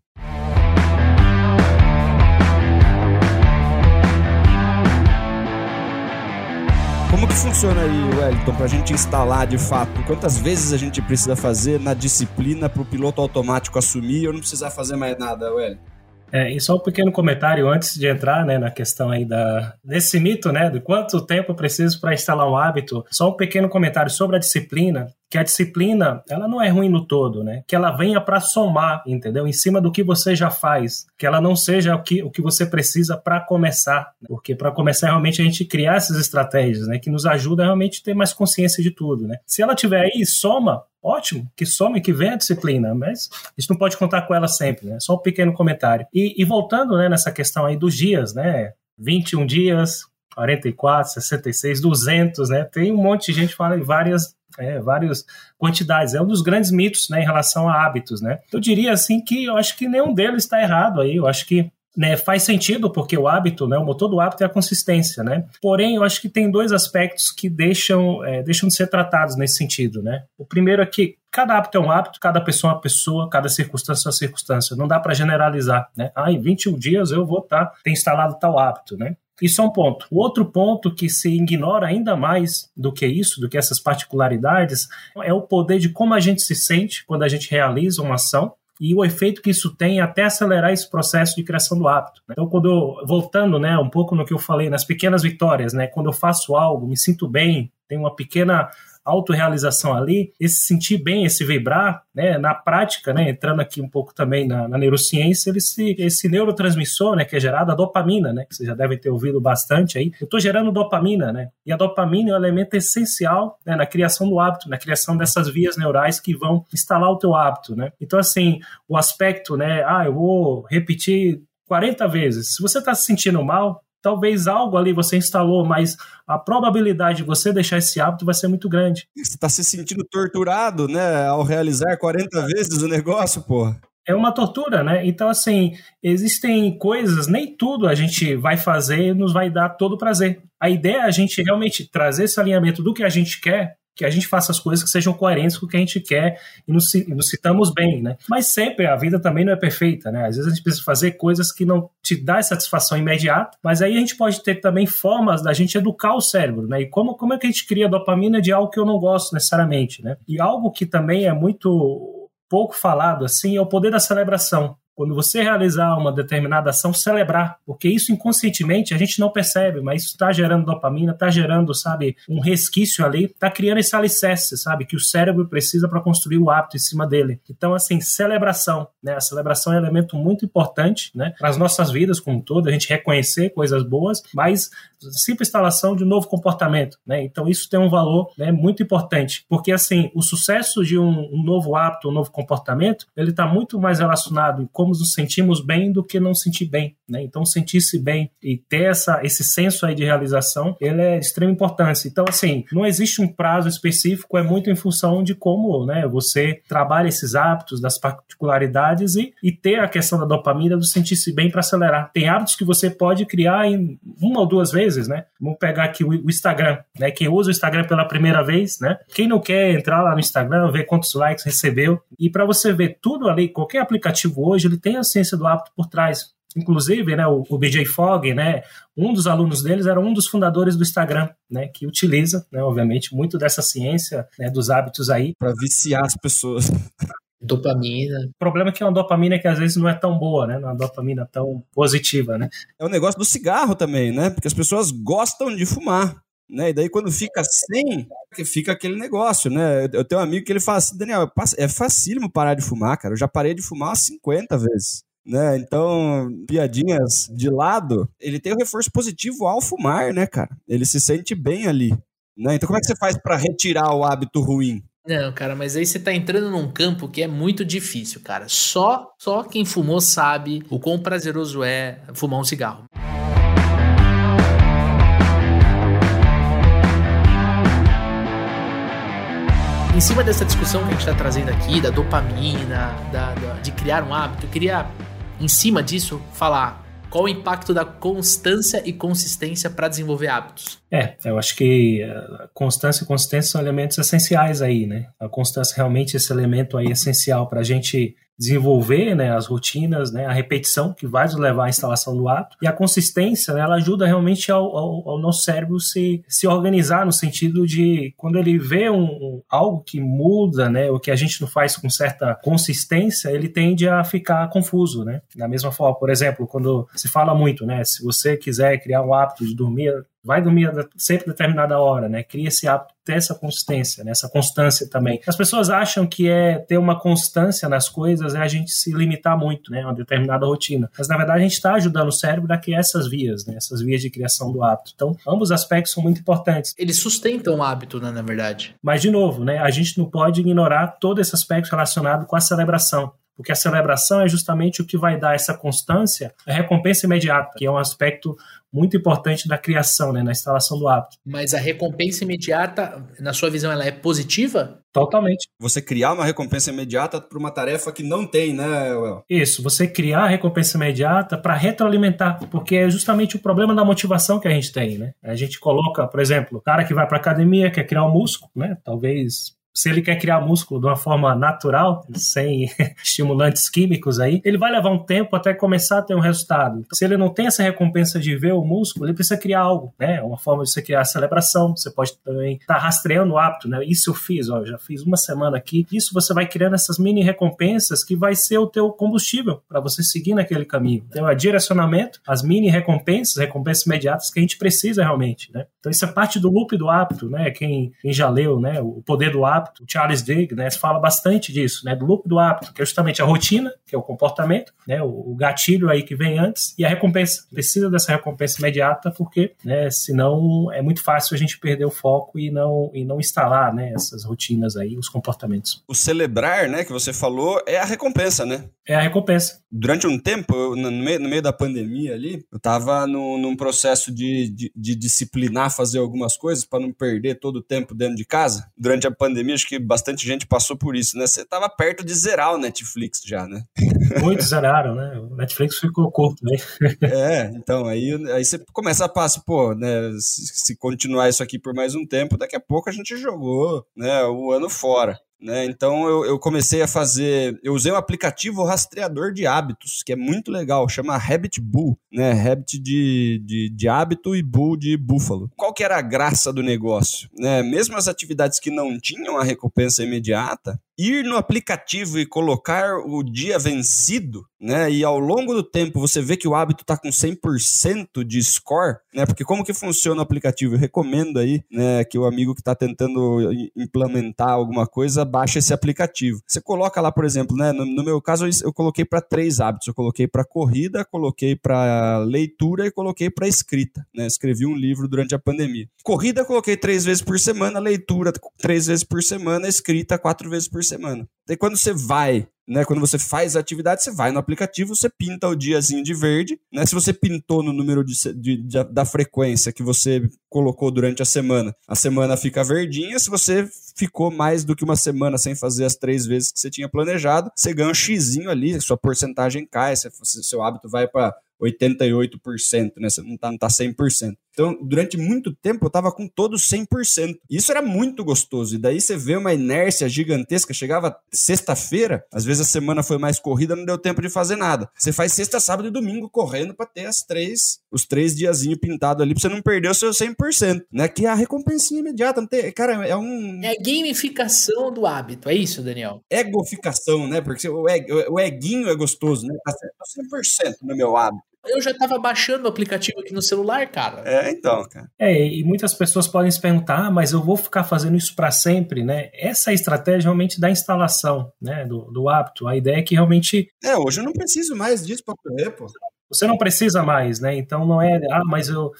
Como que funciona aí, Wellington, para a gente instalar de fato? Quantas vezes a gente precisa fazer na disciplina para o piloto automático assumir ou não precisar fazer mais nada, Wellington? É, e só um pequeno comentário antes de entrar né, na questão aí da, desse mito, né, de quanto tempo preciso para instalar um hábito. Só um pequeno comentário sobre a disciplina, que a disciplina, ela não é ruim no todo, né? Que ela venha para somar, entendeu? Em cima do que você já faz, que ela não seja o que, o que você precisa para começar, porque para começar realmente a gente criar essas estratégias, né, que nos ajuda realmente a ter mais consciência de tudo, né? Se ela tiver aí, soma, ótimo, que some, que venha a disciplina, mas a gente não pode contar com ela sempre, né? Só um pequeno comentário. E, e voltando, né, nessa questão aí dos dias, né? 21 dias, 44, 66, 200, né? Tem um monte de gente que fala em várias é, várias quantidades. É um dos grandes mitos né, em relação a hábitos. Né? Eu diria assim que eu acho que nenhum deles está errado aí. Eu acho que né, faz sentido porque o hábito, né, o motor do hábito é a consistência, né? Porém, eu acho que tem dois aspectos que deixam, é, deixam de ser tratados nesse sentido, né? O primeiro é que cada hábito é um hábito, cada pessoa é uma pessoa, cada circunstância é uma circunstância. Não dá para generalizar, né? Ah, em 21 dias eu vou estar tá, ter instalado tal hábito, né? Isso é um ponto. O outro ponto que se ignora ainda mais do que isso, do que essas particularidades, é o poder de como a gente se sente quando a gente realiza uma ação e o efeito que isso tem até acelerar esse processo de criação do hábito. Então, quando eu, voltando, né, um pouco no que eu falei nas pequenas vitórias, né, quando eu faço algo, me sinto bem, tenho uma pequena autorrealização ali, esse sentir bem, esse vibrar, né, na prática, né, entrando aqui um pouco também na, na neurociência, ele se, esse neurotransmissor, né, que é gerado a dopamina, né, que vocês já devem ter ouvido bastante aí, eu estou gerando dopamina, né, e a dopamina é um elemento essencial né, na criação do hábito, na criação dessas vias neurais que vão instalar o teu hábito, né. Então, assim, o aspecto, né, ah, eu vou repetir 40 vezes. Se você está se sentindo mal, talvez algo ali você instalou, mas a probabilidade de você deixar esse hábito vai ser muito grande. Você está se sentindo torturado, né, ao realizar 40 vezes o negócio, porra. É uma tortura, né? Então, assim, existem coisas, nem tudo a gente vai fazer e nos vai dar todo o prazer. A ideia é a gente realmente trazer esse alinhamento do que a gente quer que a gente faça as coisas que sejam coerentes com o que a gente quer e nos, nos citamos bem, né? Mas sempre a vida também não é perfeita, né? Às vezes a gente precisa fazer coisas que não te dá satisfação imediata, mas aí a gente pode ter também formas da gente educar o cérebro, né? E como, como é que a gente cria dopamina de algo que eu não gosto necessariamente, né? E algo que também é muito pouco falado assim é o poder da celebração. Quando você realizar uma determinada ação, celebrar, porque isso inconscientemente a gente não percebe, mas isso está gerando dopamina, está gerando, sabe, um resquício ali, está criando esse alicerce, sabe, que o cérebro precisa para construir o hábito em cima dele. Então, assim, celebração, né? A celebração é um elemento muito importante, né, para as nossas vidas como um todo, a gente reconhecer coisas boas, mas simples instalação de um novo comportamento, né? Então, isso tem um valor né, muito importante, porque, assim, o sucesso de um, um novo hábito, um novo comportamento, ele está muito mais relacionado em como nos sentimos bem do que não sentir bem, né? Então sentir-se bem e ter essa, esse senso aí de realização, ele é de extrema importância. Então assim, não existe um prazo específico, é muito em função de como, né, você trabalha esses hábitos, das particularidades e, e ter a questão da dopamina do sentir-se bem para acelerar. Tem hábitos que você pode criar em uma ou duas vezes, né? Vamos pegar aqui o, Instagram, né? Quem usa o Instagram pela primeira vez, né? Quem não quer entrar lá no Instagram, ver quantos likes recebeu e para você ver tudo ali, qualquer aplicativo hoje, ele tem a ciência do hábito por trás. Inclusive, né, o, o BJ Fogg, né, um dos alunos deles era um dos fundadores do Instagram, né, que utiliza, né, obviamente, muito dessa ciência né, dos hábitos aí. Para viciar as pessoas. Dopamina. O problema é que é uma dopamina que às vezes não é tão boa, né? Não é uma dopamina tão positiva, né? É o negócio do cigarro também, né? Porque as pessoas gostam de fumar. Né? E daí quando fica sem, fica aquele negócio, né? Eu tenho um amigo que ele fala assim, Daniel, é facílimo parar de fumar, cara. Eu já parei de fumar umas 50 vezes. Né? Então, piadinhas de lado, ele tem o um reforço positivo ao fumar, né, cara? Ele se sente bem ali. Né? Então, como é que você faz para retirar o hábito ruim? Não, cara, mas aí você tá entrando num campo que é muito difícil, cara. Só, só quem fumou sabe o quão prazeroso é fumar um cigarro. Em cima dessa discussão que a gente está trazendo aqui, da dopamina, da, da, de criar um hábito, eu queria, em cima disso, falar qual o impacto da constância e consistência para desenvolver hábitos. É, eu acho que a constância e consistência são elementos essenciais aí, né? A constância realmente é esse elemento aí essencial para a gente desenvolver né, as rotinas, né, a repetição que vai levar à instalação do ato e a consistência, né, ela ajuda realmente ao, ao, ao, nosso cérebro se, se organizar no sentido de quando ele vê um, um, algo que muda, né, o que a gente não faz com certa consistência, ele tende a ficar confuso, né? Da mesma forma, por exemplo, quando se fala muito, né, se você quiser criar um hábito de dormir vai dormir sempre a determinada hora, né? Cria esse hábito, ter essa consistência, né? essa constância também. As pessoas acham que é ter uma constância nas coisas é a gente se limitar muito, né? Uma determinada rotina. Mas na verdade a gente está ajudando o cérebro a criar essas vias, né? Essas vias de criação do hábito. Então, ambos os aspectos são muito importantes. Eles sustentam o hábito, né? Na verdade. Mas de novo, né? A gente não pode ignorar todo esse aspecto relacionado com a celebração porque a celebração é justamente o que vai dar essa constância, a recompensa imediata, que é um aspecto muito importante da criação, né, na instalação do hábito. Mas a recompensa imediata, na sua visão, ela é positiva? Totalmente. Você criar uma recompensa imediata para uma tarefa que não tem, né, Well? Isso, você criar a recompensa imediata para retroalimentar, porque é justamente o problema da motivação que a gente tem, né? A gente coloca, por exemplo, o cara que vai para academia quer criar um músculo, né? Talvez se ele quer criar músculo de uma forma natural, sem estimulantes químicos aí, ele vai levar um tempo até começar a ter um resultado. Se ele não tem essa recompensa de ver o músculo, ele precisa criar algo, né? Uma forma de você criar a celebração. Você pode também estar tá rastreando o hábito, né? Isso eu fiz, ó, já fiz uma semana aqui. Isso você vai criando essas mini recompensas que vai ser o teu combustível para você seguir naquele caminho. Então, é direcionamento, as mini recompensas, recompensas imediatas que a gente precisa realmente, né? Então, isso é parte do loop do hábito, né? Quem, quem já leu, né? O poder do hábito hábito, o Charles Duhigg, né, fala bastante disso, né, do loop do hábito, que é justamente a rotina, que é o comportamento, né, o, gatilho aí que vem antes, e a recompensa. Precisa dessa recompensa imediata, porque, né, senão é muito fácil a gente perder o foco e não, e não instalar, né, essas rotinas aí, os comportamentos. O celebrar, né, que você falou, é a recompensa, né? É a recompensa. Durante um tempo, eu, no, meio, no meio da pandemia ali, eu tava no, num processo de, de, de disciplinar, fazer algumas coisas para não perder todo o tempo dentro de casa. Durante a pandemia, pandemia, acho que bastante gente passou por isso, né? Você tava perto de zerar o Netflix já, né? Muitos zeraram, né? O Netflix ficou curto, né? é, então, aí, aí você começa a passar, pô, né? Se, se continuar isso aqui por mais um tempo, daqui a pouco a gente jogou, né? O ano fora. Né? Então eu, eu, comecei a fazer. Eu usei um aplicativo rastreador de hábitos, que é muito legal, chama Habit Bull, né? Habit de, de, de hábito e Bull de búfalo. Qual que era a graça do negócio? Né? Mesmo as atividades que não tinham a recompensa imediata, ir no aplicativo e colocar o dia vencido, né? E ao longo do tempo você vê que o hábito está com 100% de score, né? Porque como que funciona o aplicativo? Eu recomendo aí, né, que o amigo que está tentando implementar alguma coisa baixe esse aplicativo. Você coloca lá, por exemplo, né? No, no meu caso eu coloquei para três hábitos. Eu coloquei para corrida, coloquei para leitura e coloquei para escrita, né? Escrevi um livro durante a pandemia. Corrida coloquei três vezes por semana, leitura três vezes por semana, escrita quatro vezes por semana. Daí quando você vai né, quando você faz a atividade, você vai no aplicativo, você pinta o diazinho de verde, né? Se você pintou no número de, de, de, da frequência que você colocou durante a semana, a semana fica verdinha. Se você ficou mais do que uma semana sem fazer as três vezes que você tinha planejado, você ganha um xizinho ali, sua porcentagem cai, seu hábito vai para 88%, né? Você não tá, não tá 100%. Então, durante muito tempo, eu tava com todos 100%. Isso era muito gostoso. E daí você vê uma inércia gigantesca. Chegava sexta-feira, às vezes a semana foi mais corrida, não deu tempo de fazer nada. Você faz sexta, sábado e domingo correndo para ter as três, os três diazinhos pintados ali, pra você não perder o seu 100%, né? Que é a recompensinha imediata. Não tem, cara, é um... É gamificação do hábito, é isso, Daniel? Egoficação, né? Porque o, eg, o eguinho é gostoso, né? Tá 100% no meu hábito. Eu já tava baixando o aplicativo aqui no celular, cara. É, então, cara. É, e muitas pessoas podem se perguntar, ah, mas eu vou ficar fazendo isso para sempre, né? Essa é a estratégia realmente da instalação, né, do, do hábito. A ideia é que realmente... É, hoje eu não preciso mais disso para correr, pô. Você não precisa mais, né? Então não é, ah, mas eu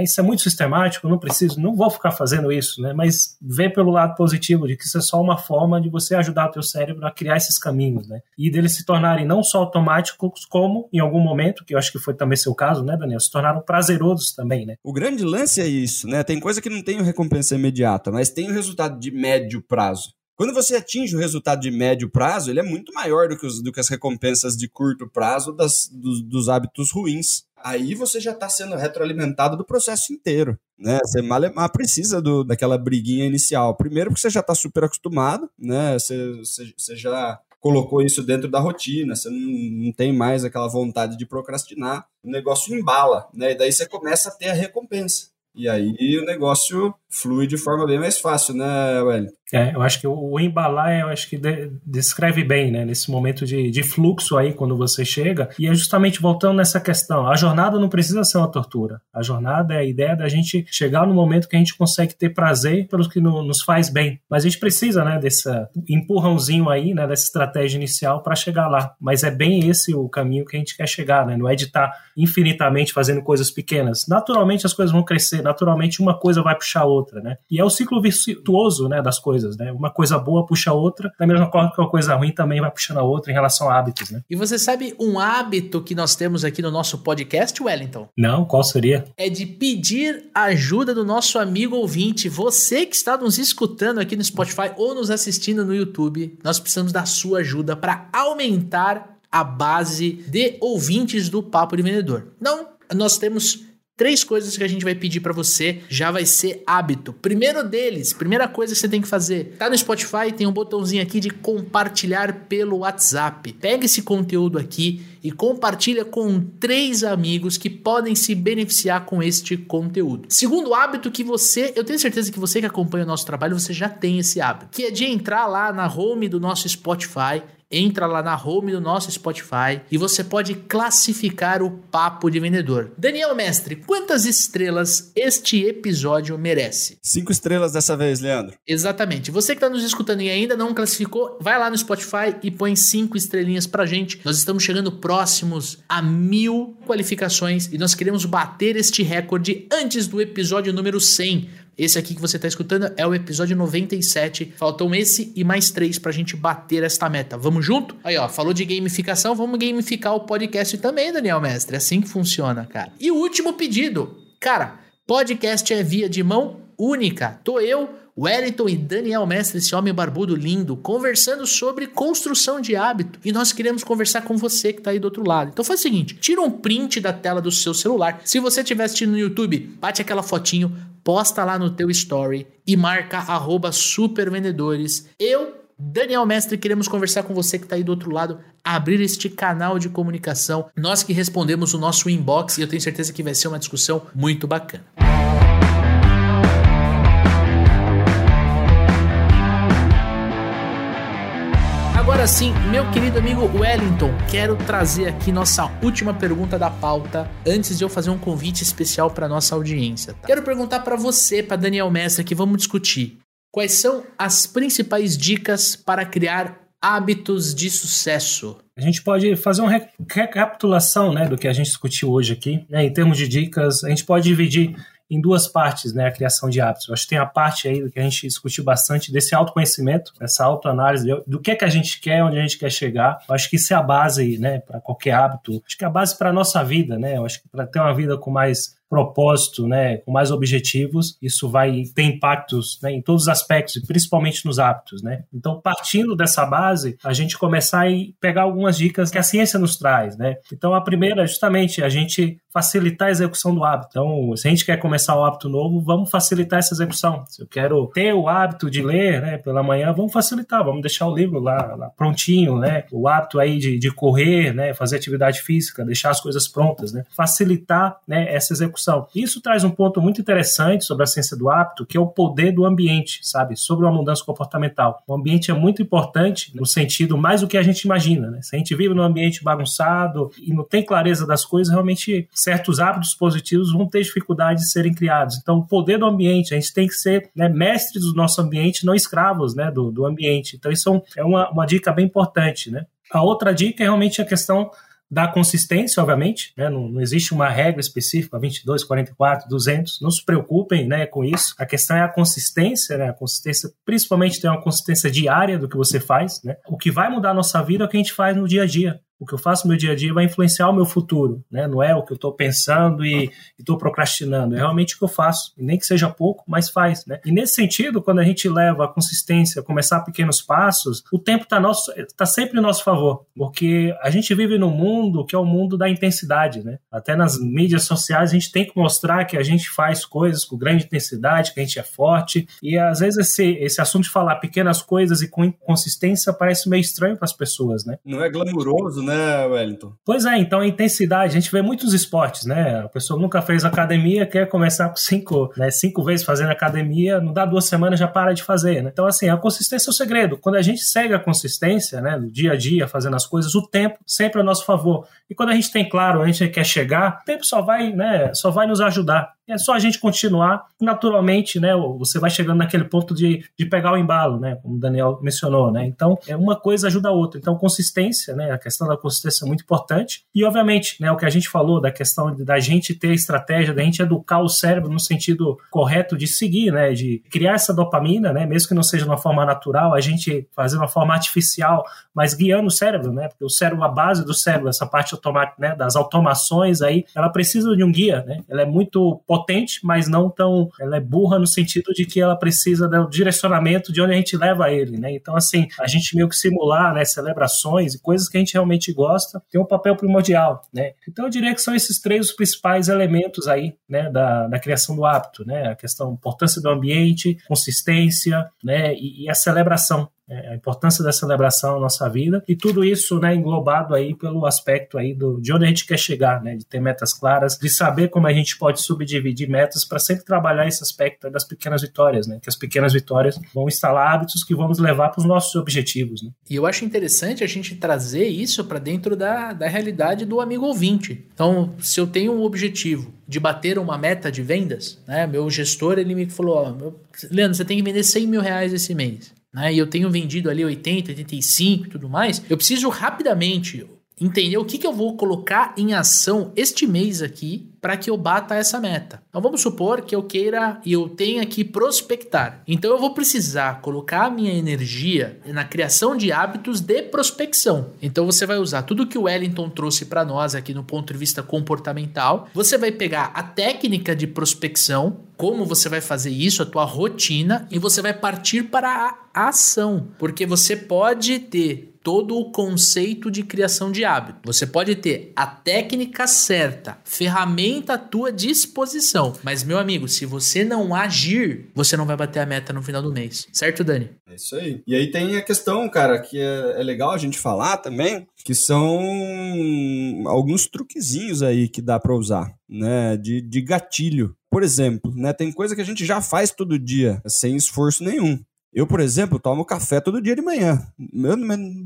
isso é muito sistemático, não preciso, não vou ficar fazendo isso, né? Mas vê pelo lado positivo de que isso é só uma forma de você ajudar o teu cérebro a criar esses caminhos, né? E deles se tornarem não só automáticos, como em algum momento, que eu acho que foi também seu caso, né, Daniel, se tornaram prazerosos também, né? O grande lance é isso, né? Tem coisa que não tem recompensa imediata, mas tem o resultado de médio prazo. Quando você atinge o resultado de médio prazo, ele é muito maior do que, os, do que as recompensas de curto prazo das, dos, dos hábitos ruins aí você já está sendo retroalimentado do processo inteiro. Né? Você mal precisa do, daquela briguinha inicial. Primeiro, porque você já está super acostumado, né? Você, você, você, já colocou isso dentro da rotina, você não, não tem mais aquela vontade de procrastinar. O negócio embala, né? E daí você começa a ter a recompensa. E aí o negócio flui de forma bem mais fácil, né, Wellington? É, eu acho que o, embalar, eu acho que de, descreve bem, né, nesse momento de, de fluxo aí, quando você chega, e é justamente voltando nessa questão, a jornada não precisa ser uma tortura, a jornada é a ideia da gente chegar no momento que a gente consegue ter prazer pelo que no, nos faz bem, mas a gente precisa, né, desse empurrãozinho aí, né, dessa estratégia inicial para chegar lá, mas é bem esse o caminho que a gente quer chegar, né, não é de estar tá infinitamente fazendo coisas pequenas, naturalmente as coisas vão crescer, naturalmente uma coisa vai puxar a outra, né, e é o ciclo virtuoso, né, das coisas coisas, né? Uma coisa boa puxa a outra, da mesma forma que uma coisa ruim também vai puxando a outra em relação a hábitos, né? E você sabe um hábito que nós temos aqui no nosso podcast, Wellington? Não, qual seria? É de pedir ajuda do nosso amigo ouvinte. Você que está nos escutando aqui no Spotify ou nos assistindo no YouTube, nós precisamos da sua ajuda para aumentar a base de ouvintes do Papo de Vendedor. Não, nós temos três coisas que a gente vai pedir para você, já vai ser hábito. Primeiro deles, primeira coisa que você tem que fazer, tá no Spotify, tem um botãozinho aqui de compartilhar pelo WhatsApp. Pega esse conteúdo aqui e compartilha com três amigos que podem se beneficiar com este conteúdo. Segundo hábito que você, eu tenho certeza que você que acompanha o nosso trabalho, você já tem esse hábito, que é de entrar lá na home do nosso Spotify entra lá na home do nosso Spotify e você pode classificar o papo de vendedor. Daniel Mestre, quantas estrelas este episódio merece? Cinco estrelas dessa vez, Leandro. Exatamente. Você que está nos escutando e ainda não classificou, vai lá no Spotify e põe cinco estrelinhas pra gente. Nós estamos chegando próximos a mil qualificações e nós queremos bater este recorde antes do episódio número 100. Esse aqui que você está escutando é o episódio 97. Faltam esse e mais três para a gente bater esta meta. Vamos junto? Aí, ó, falou de gamificação, vamos gamificar o podcast também, Daniel Mestre. É assim que funciona, cara. E o último pedido. Cara, podcast é via de mão única. Tô eu, Wellington e Daniel Mestre, esse homem barbudo lindo, conversando sobre construção de hábito. E nós queremos conversar com você que está aí do outro lado. Então faz o seguinte: tira um print da tela do seu celular. Se você estiver assistindo no YouTube, bate aquela fotinho, posta lá no teu story e marca supervendedores. Eu Daniel Mestre, queremos conversar com você que está aí do outro lado, abrir este canal de comunicação. Nós que respondemos o nosso inbox e eu tenho certeza que vai ser uma discussão muito bacana. Agora sim, meu querido amigo Wellington, quero trazer aqui nossa última pergunta da pauta antes de eu fazer um convite especial para nossa audiência. Tá? Quero perguntar para você, para Daniel Mestre, que vamos discutir quais são as principais dicas para criar hábitos de sucesso. A gente pode fazer uma recapitulação né, do que a gente discutiu hoje aqui. Né, em termos de dicas, a gente pode dividir em duas partes, né, a criação de hábitos. Eu acho que tem a parte aí que a gente discutiu bastante desse autoconhecimento, essa autoanálise do que é que a gente quer, onde a gente quer chegar. Eu acho que isso é a base, né, para qualquer hábito. Acho que é a base para nossa vida, né? Eu acho que para ter uma vida com mais propósito, né, com mais objetivos, isso vai ter impactos né, em todos os aspectos, e principalmente nos hábitos. Né? Então, partindo dessa base, a gente começar a pegar algumas dicas que a ciência nos traz. Né? Então, a primeira é justamente a gente facilitar a execução do hábito. Então, se a gente quer começar um hábito novo, vamos facilitar essa execução. Se eu quero ter o hábito de ler né, pela manhã, vamos facilitar, vamos deixar o livro lá, lá prontinho, né? o hábito aí de, de correr, né, fazer atividade física, deixar as coisas prontas, né? facilitar né, essa execução execução. Isso traz um ponto muito interessante sobre a ciência do hábito, que é o poder do ambiente, sabe? Sobre uma mudança comportamental. O ambiente é muito importante no sentido mais do que a gente imagina, né? Se a gente vive num ambiente bagunçado e não tem clareza das coisas, realmente certos hábitos positivos vão ter dificuldade de serem criados. Então, o poder do ambiente, a gente tem que ser né, mestres do nosso ambiente, não escravos né, do, do ambiente. Então, isso é uma, uma dica bem importante, né? A outra dica é realmente a questão da consistência, obviamente, né? não, não, existe uma regra específica, 22, 44, 200, não se preocupem né, com isso. A questão é a consistência, né? a consistência, principalmente ter uma consistência diária do que você faz. Né? O que vai mudar a nossa vida é o que a gente faz no dia a dia o que eu faço no meu dia a dia vai influenciar o meu futuro, né? Não é o que eu estou pensando e estou procrastinando, é realmente o que eu faço, e nem que seja pouco, mas faz, né? E nesse sentido, quando a gente leva a consistência, começar pequenos passos, o tempo está nosso, tá sempre em nosso favor, porque a gente vive num mundo que é o mundo da intensidade, né? Até nas mídias sociais a gente tem que mostrar que a gente faz coisas com grande intensidade, que a gente é forte, e às vezes esse, esse assunto de falar pequenas coisas e com consistência parece meio estranho para as pessoas, né? Não é glamuroso, né? Né, Wellington? Pois é, então a intensidade, a gente vê muitos esportes, né? A pessoa nunca fez academia, quer começar com cinco, né, cinco vezes fazendo academia, não dá duas semanas já para de fazer, né? Então, assim, a consistência é o segredo. Quando a gente segue a consistência, né, no dia a dia, fazendo as coisas, o tempo sempre é a nosso favor. E quando a gente tem claro onde a gente quer chegar, o tempo só vai, né, só vai nos ajudar. É só a gente continuar, naturalmente, né? Você vai chegando naquele ponto de, de pegar o embalo, né? Como o Daniel mencionou, né? Então, é uma coisa ajuda a outra. Então, consistência, né? A questão da consistência é muito importante. E, obviamente, né? O que a gente falou da questão da gente ter estratégia, da gente educar o cérebro no sentido correto de seguir, né? De criar essa dopamina, né? Mesmo que não seja de uma forma natural, a gente fazer uma forma artificial, mas guiando o cérebro, né? Porque o cérebro, a base do cérebro, essa parte automática, né? Das automações aí, ela precisa de um guia, né? Ela é muito potente potente, mas não tão. Ela é burra no sentido de que ela precisa do direcionamento de onde a gente leva ele, né? Então, assim, a gente meio que simular, né, celebrações e coisas que a gente realmente gosta tem um papel primordial, né? Então, eu diria que são esses três os principais elementos aí, né, da, da criação do hábito, né? A questão, importância do ambiente, consistência, né, e, e a celebração, a importância da celebração na nossa vida e tudo isso, né, englobado aí pelo aspecto aí do, de onde a gente quer chegar, né, de ter metas claras, de saber como a gente pode subdividir metas para sempre trabalhar esse aspecto das pequenas vitórias, né, que as pequenas vitórias vão instalar hábitos que vamos levar para os nossos objetivos, né. E eu acho interessante a gente trazer isso para dentro da, da realidade do amigo ouvinte. Então, se eu tenho um objetivo de bater uma meta de vendas, né, meu gestor ele me falou, Leandro, você tem que vender 100 mil reais esse mês né, e eu tenho vendido ali 80, 85 e tudo mais, eu preciso rapidamente entender o que, que eu vou colocar em ação este mês aqui para que eu bata essa meta. Então vamos supor que eu queira e eu tenha que prospectar. Então eu vou precisar colocar a minha energia na criação de hábitos de prospecção. Então você vai usar tudo que o Wellington trouxe para nós aqui no ponto de vista comportamental. Você vai pegar a técnica de prospecção, como você vai fazer isso, a tua rotina, e você vai partir para a ação, porque você pode ter todo o conceito de criação de hábito. Você pode ter a técnica certa, ferramenta à tua disposição. Mas, meu amigo, se você não agir, você não vai bater a meta no final do mês. Certo, Dani? É isso aí. E aí tem a questão, cara, que é, é legal a gente falar também, que são alguns truquezinhos aí que dá para usar, né? De, de gatilho. Por exemplo, né? Tem coisa que a gente já faz todo dia, sem esforço nenhum Eu, por exemplo, tomo café todo dia de manhã.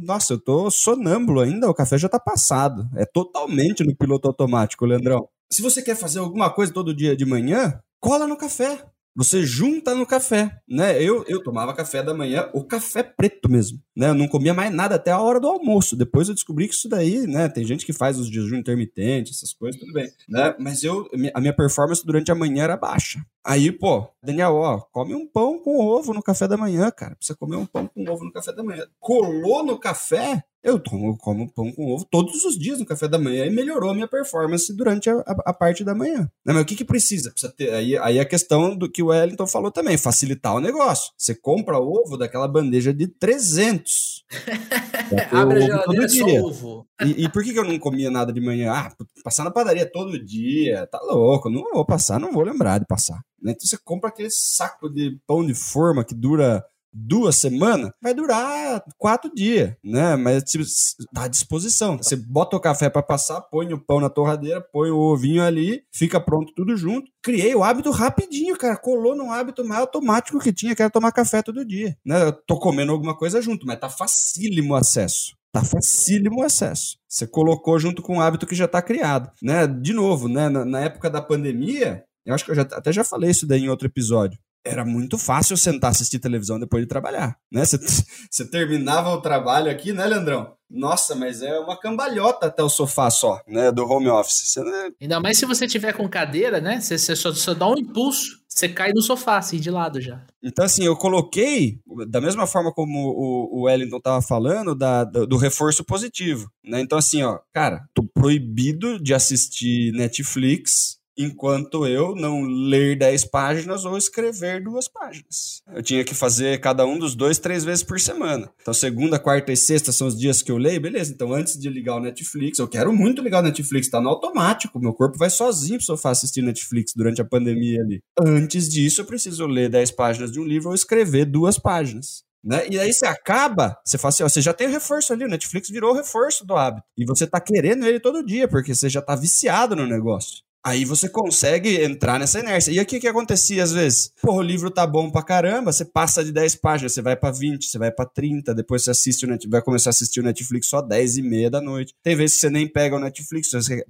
Nossa, eu tô sonâmbulo ainda, o café já tá passado. É totalmente no piloto automático, Leandrão. Se você quer fazer alguma coisa todo dia de manhã, cola no café. Você junta no café, né? Eu, eu tomava café da manhã, o café preto mesmo, né? Eu não comia mais nada até a hora do almoço. Depois eu descobri que isso daí, né? Tem gente que faz os jejum intermitente, essas coisas, tudo bem, né? Mas eu, a minha performance durante a manhã era baixa. Aí, pô, Daniel, ó, come um pão com ovo no café da manhã, cara. Precisa comer um pão com ovo no café da manhã. Colou no café, eu, tomo, eu como pão com ovo todos os dias no café da manhã e melhorou a minha performance durante a, a, a parte da manhã. Não, mas o que, que precisa? precisa ter, aí, aí a questão do que o Wellington falou também, facilitar o negócio. Você compra ovo daquela bandeja de 300. Abre a geladeira só ovo. E, e, por que, que eu não comia nada de manhã? Ah, passar na padaria todo dia, tá louco, não vou passar, não vou lembrar de passar. Né? Então você compra aquele saco de pão de forma que dura duas semanas, vai durar quatro dias, né? Mas tipo, tá à disposição. Você bota o café para passar, põe o pão na torradeira, põe o ovinho ali, fica pronto tudo junto. Criei o hábito rapidinho, cara. Colou no hábito mais automático que tinha, que era tomar café todo dia. Né? Eu tô comendo alguma coisa junto, mas tá facílimo o acesso. Tá facílimo o acesso. Você colocou junto com o hábito que já está criado, né? De novo, né? Na, na época da pandemia, eu acho que eu já, até já falei isso daí em outro episódio era muito fácil sentar assistir televisão depois de trabalhar, né? Você terminava o trabalho aqui, né, Leandrão? Nossa, mas é uma cambalhota até o sofá só, né, do home office. Cê... Ainda mais se você tiver com cadeira, né? Você só, só dá um impulso, você cai no sofá, assim, de lado já. Então, assim, eu coloquei, da mesma forma como o, o Wellington tava falando, da, do, do reforço positivo, né? Então, assim, ó, cara, tô proibido de assistir Netflix enquanto eu não ler 10 páginas ou escrever duas páginas. Eu tinha que fazer cada um dos dois três vezes por semana. Então, segunda, quarta e sexta são os dias que eu leio, beleza. Então, antes de ligar o Netflix, eu quero muito ligar o Netflix, tá no automático. Meu corpo vai sozinho pro sofá assistir Netflix durante a pandemia ali. Antes disso, eu preciso ler 10 páginas de um livro ou escrever duas páginas. Né? E aí você acaba, você fala assim, ó, você já tem o reforço ali, o Netflix virou o reforço do hábito. E você tá querendo ele todo dia, porque você já tá viciado no negócio. Aí você consegue entrar nessa inércia. E o que acontecia às vezes? Porra, o livro tá bom pra caramba, você passa de 10 páginas, você vai pra 20, você vai pra 30, depois você assiste o Netflix, vai começar a assistir o Netflix só 10 e meia da noite. Tem vezes que você nem pega o Netflix, você,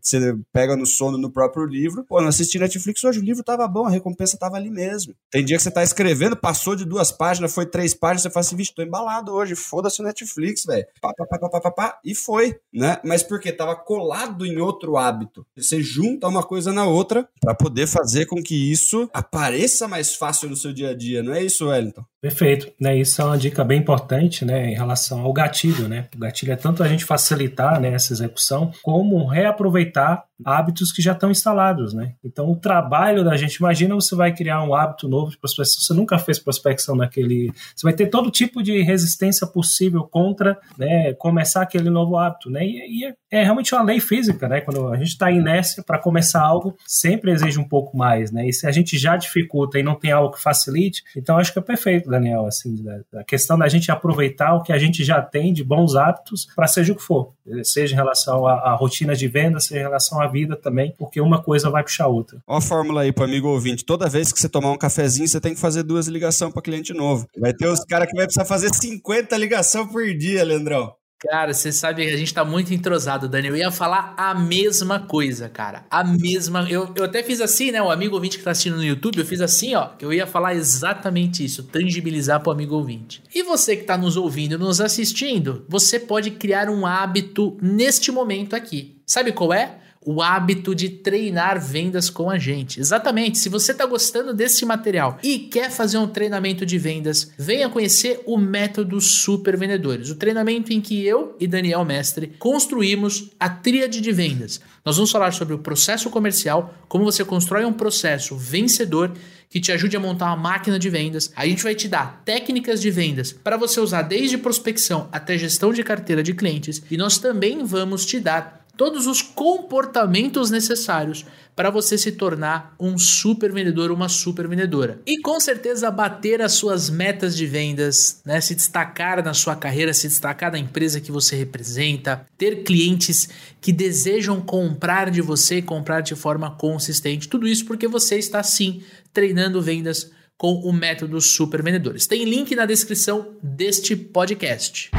pega no sono no próprio livro. Pô, não assisti Netflix hoje, o livro tava bom, a recompensa tava ali mesmo. Tem dia que você tá escrevendo, passou de duas páginas, foi três páginas, você fala assim, vixe, tô embalado hoje, foda-se o Netflix, velho. Pá, pá, pá, pá, pá, pá, e foi, né? Mas porque tava colado em outro hábito. Você junta uma coisa coisa na outra para poder fazer com que isso apareça mais fácil no seu dia a dia, não é isso, Wellington? Perfeito, né? Isso é uma dica bem importante, né, em relação ao gatilho, né? O gatilho é tanto a gente facilitar, né, essa execução, como reaproveitar hábitos que já estão instalados, né? Então, o trabalho da gente, imagina você vai criar um hábito novo de prospecção, você nunca fez prospecção naquele, você vai ter todo tipo de resistência possível contra, né, começar aquele novo hábito, né? E, e é, é, realmente uma lei física, né? Quando a gente está inércia para começar algo, sempre exige um pouco mais, né? E se a gente já dificulta e não tem algo que facilite, então acho que é perfeito Daniel, assim, a questão da gente aproveitar o que a gente já tem de bons hábitos para seja o que for, seja em relação à, rotina de venda, seja em relação à vida também, porque uma coisa vai puxar a outra. Ó a fórmula aí para amigo ouvinte, toda vez que você tomar um cafezinho, você tem que fazer duas ligações para cliente novo. Vai ter os caras que vai precisar fazer 50 ligações por dia, Leandrão. Cara, você sabe que a gente tá muito entrosado, Daniel. Eu ia falar a mesma coisa, cara. A mesma. Eu, eu até fiz assim, né? O amigo ouvinte que tá assistindo no YouTube, eu fiz assim, ó. Que eu ia falar exatamente isso. Tangibilizar pro amigo ouvinte. E você que tá nos ouvindo, nos assistindo, você pode criar um hábito neste momento aqui. Sabe qual é? O hábito de treinar vendas com a gente. Exatamente. Se você está gostando desse material e quer fazer um treinamento de vendas, venha conhecer o método Super Vendedores, o treinamento em que eu e Daniel Mestre construímos a tríade de vendas. Nós vamos falar sobre o processo comercial, como você constrói um processo vencedor que te ajude a montar uma máquina de vendas. A gente vai te dar técnicas de vendas para você usar desde prospecção até gestão de carteira de clientes e nós também vamos te dar todos os comportamentos necessários para você se tornar um super vendedor, uma super vendedora. E com certeza bater as suas metas de vendas, né? Se destacar na sua carreira, se destacar na empresa que você representa, ter clientes que desejam comprar de você, comprar de forma consistente. Tudo isso porque você está sim treinando vendas com o método Super Vendedores. Tem link na descrição deste podcast.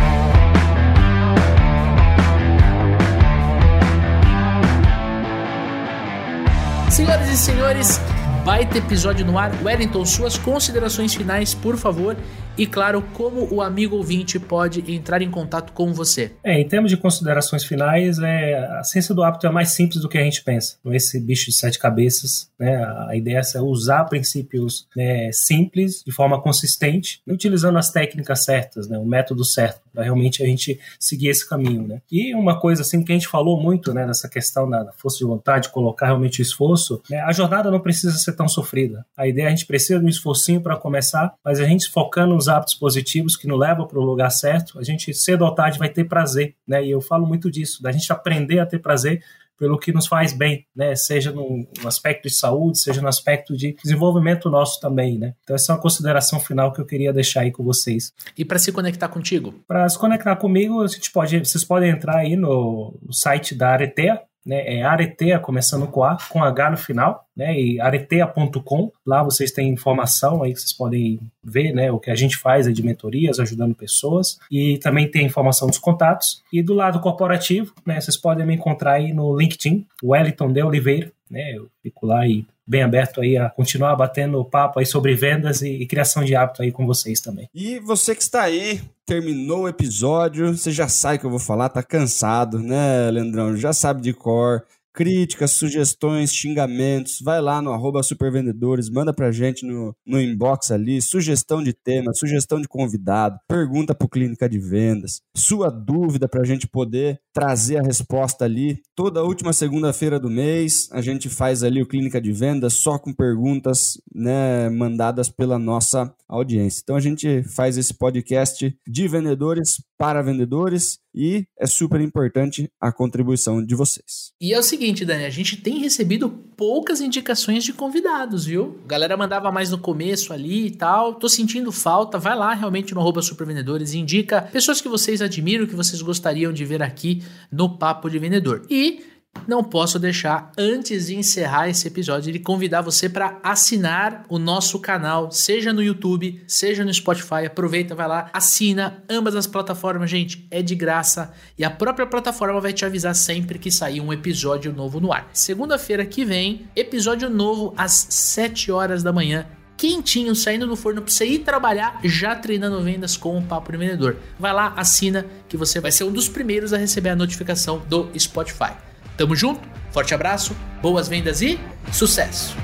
Senhoras e senhores, baita episódio no ar. Wellington, suas considerações finais, por favor, e, claro, como o amigo ouvinte pode entrar em contato com você. É, em termos de considerações finais, é, a ciência do hábito é mais simples do que a gente pensa. É esse bicho de sete cabeças. Né? A ideia é usar princípios né, simples, de forma consistente, utilizando as técnicas certas, né, o método certo, para realmente a gente seguir esse caminho. Né? E uma coisa assim que a gente falou muito né, nessa questão da força de vontade, colocar realmente o esforço, né, a jornada não precisa ser tão sofrida. A ideia é a gente precisa de um esforcinho para começar, mas a gente focando os hábitos positivos que nos levam para o lugar certo, a gente cedo ou tarde vai ter prazer, né? E eu falo muito disso, da gente aprender a ter prazer pelo que nos faz bem, né? Seja no, aspecto de saúde, seja no aspecto de desenvolvimento nosso também, né? Então essa é uma consideração final que eu queria deixar aí com vocês. E para se conectar contigo? Para se conectar comigo, a gente pode, vocês podem entrar aí no site da Aretea, né? É Aretea começando com A, com H no final né, e aretea.com. Lá vocês têm informação aí que vocês podem ver, né, o que a gente faz de mentorias, ajudando pessoas. E também tem informação dos contatos. E do lado corporativo, né, vocês podem me encontrar aí no LinkedIn, Wellington de Oliveira, né, eu fico lá e bem aberto aí a continuar batendo papo aí sobre vendas e, e, criação de hábito aí com vocês também. E você que está aí, terminou o episódio, você já sabe o que eu vou falar, tá cansado, né, Leandrão? Já sabe de cor críticas, sugestões, xingamentos, vai lá no arroba supervendedores, manda pra gente no, no inbox ali, sugestão de tema, sugestão de convidado, pergunta pro Clínica de Vendas, sua dúvida pra gente poder trazer a resposta ali. Toda última segunda-feira do mês, a gente faz ali o Clínica de Vendas só com perguntas né, mandadas pela nossa audiência. Então a gente faz esse podcast de vendedores para vendedores e é super importante a contribuição de vocês. E é o seguinte, Dani, a gente tem recebido poucas indicações de convidados, viu? A galera mandava mais no começo ali e tal. Tô sentindo falta. Vai lá realmente no arroba supervendedores e indica pessoas que vocês admiram, que vocês gostariam de ver aqui no Papo de Vendedor. E não posso deixar, antes de encerrar esse episódio, de convidar você para assinar o nosso canal, seja no YouTube, seja no Spotify. Aproveita, vai lá, assina ambas as plataformas, gente, é de graça e a própria plataforma vai te avisar sempre que sair um episódio novo no ar. Segunda-feira que vem, episódio novo às 7 horas da manhã quentinho saindo do forno para você ir trabalhar já treinando vendas com o Papo de Vendedor. Vai lá, assina que você vai ser um dos primeiros a receber a notificação do Spotify. Tamo junto, forte abraço, boas vendas e sucesso!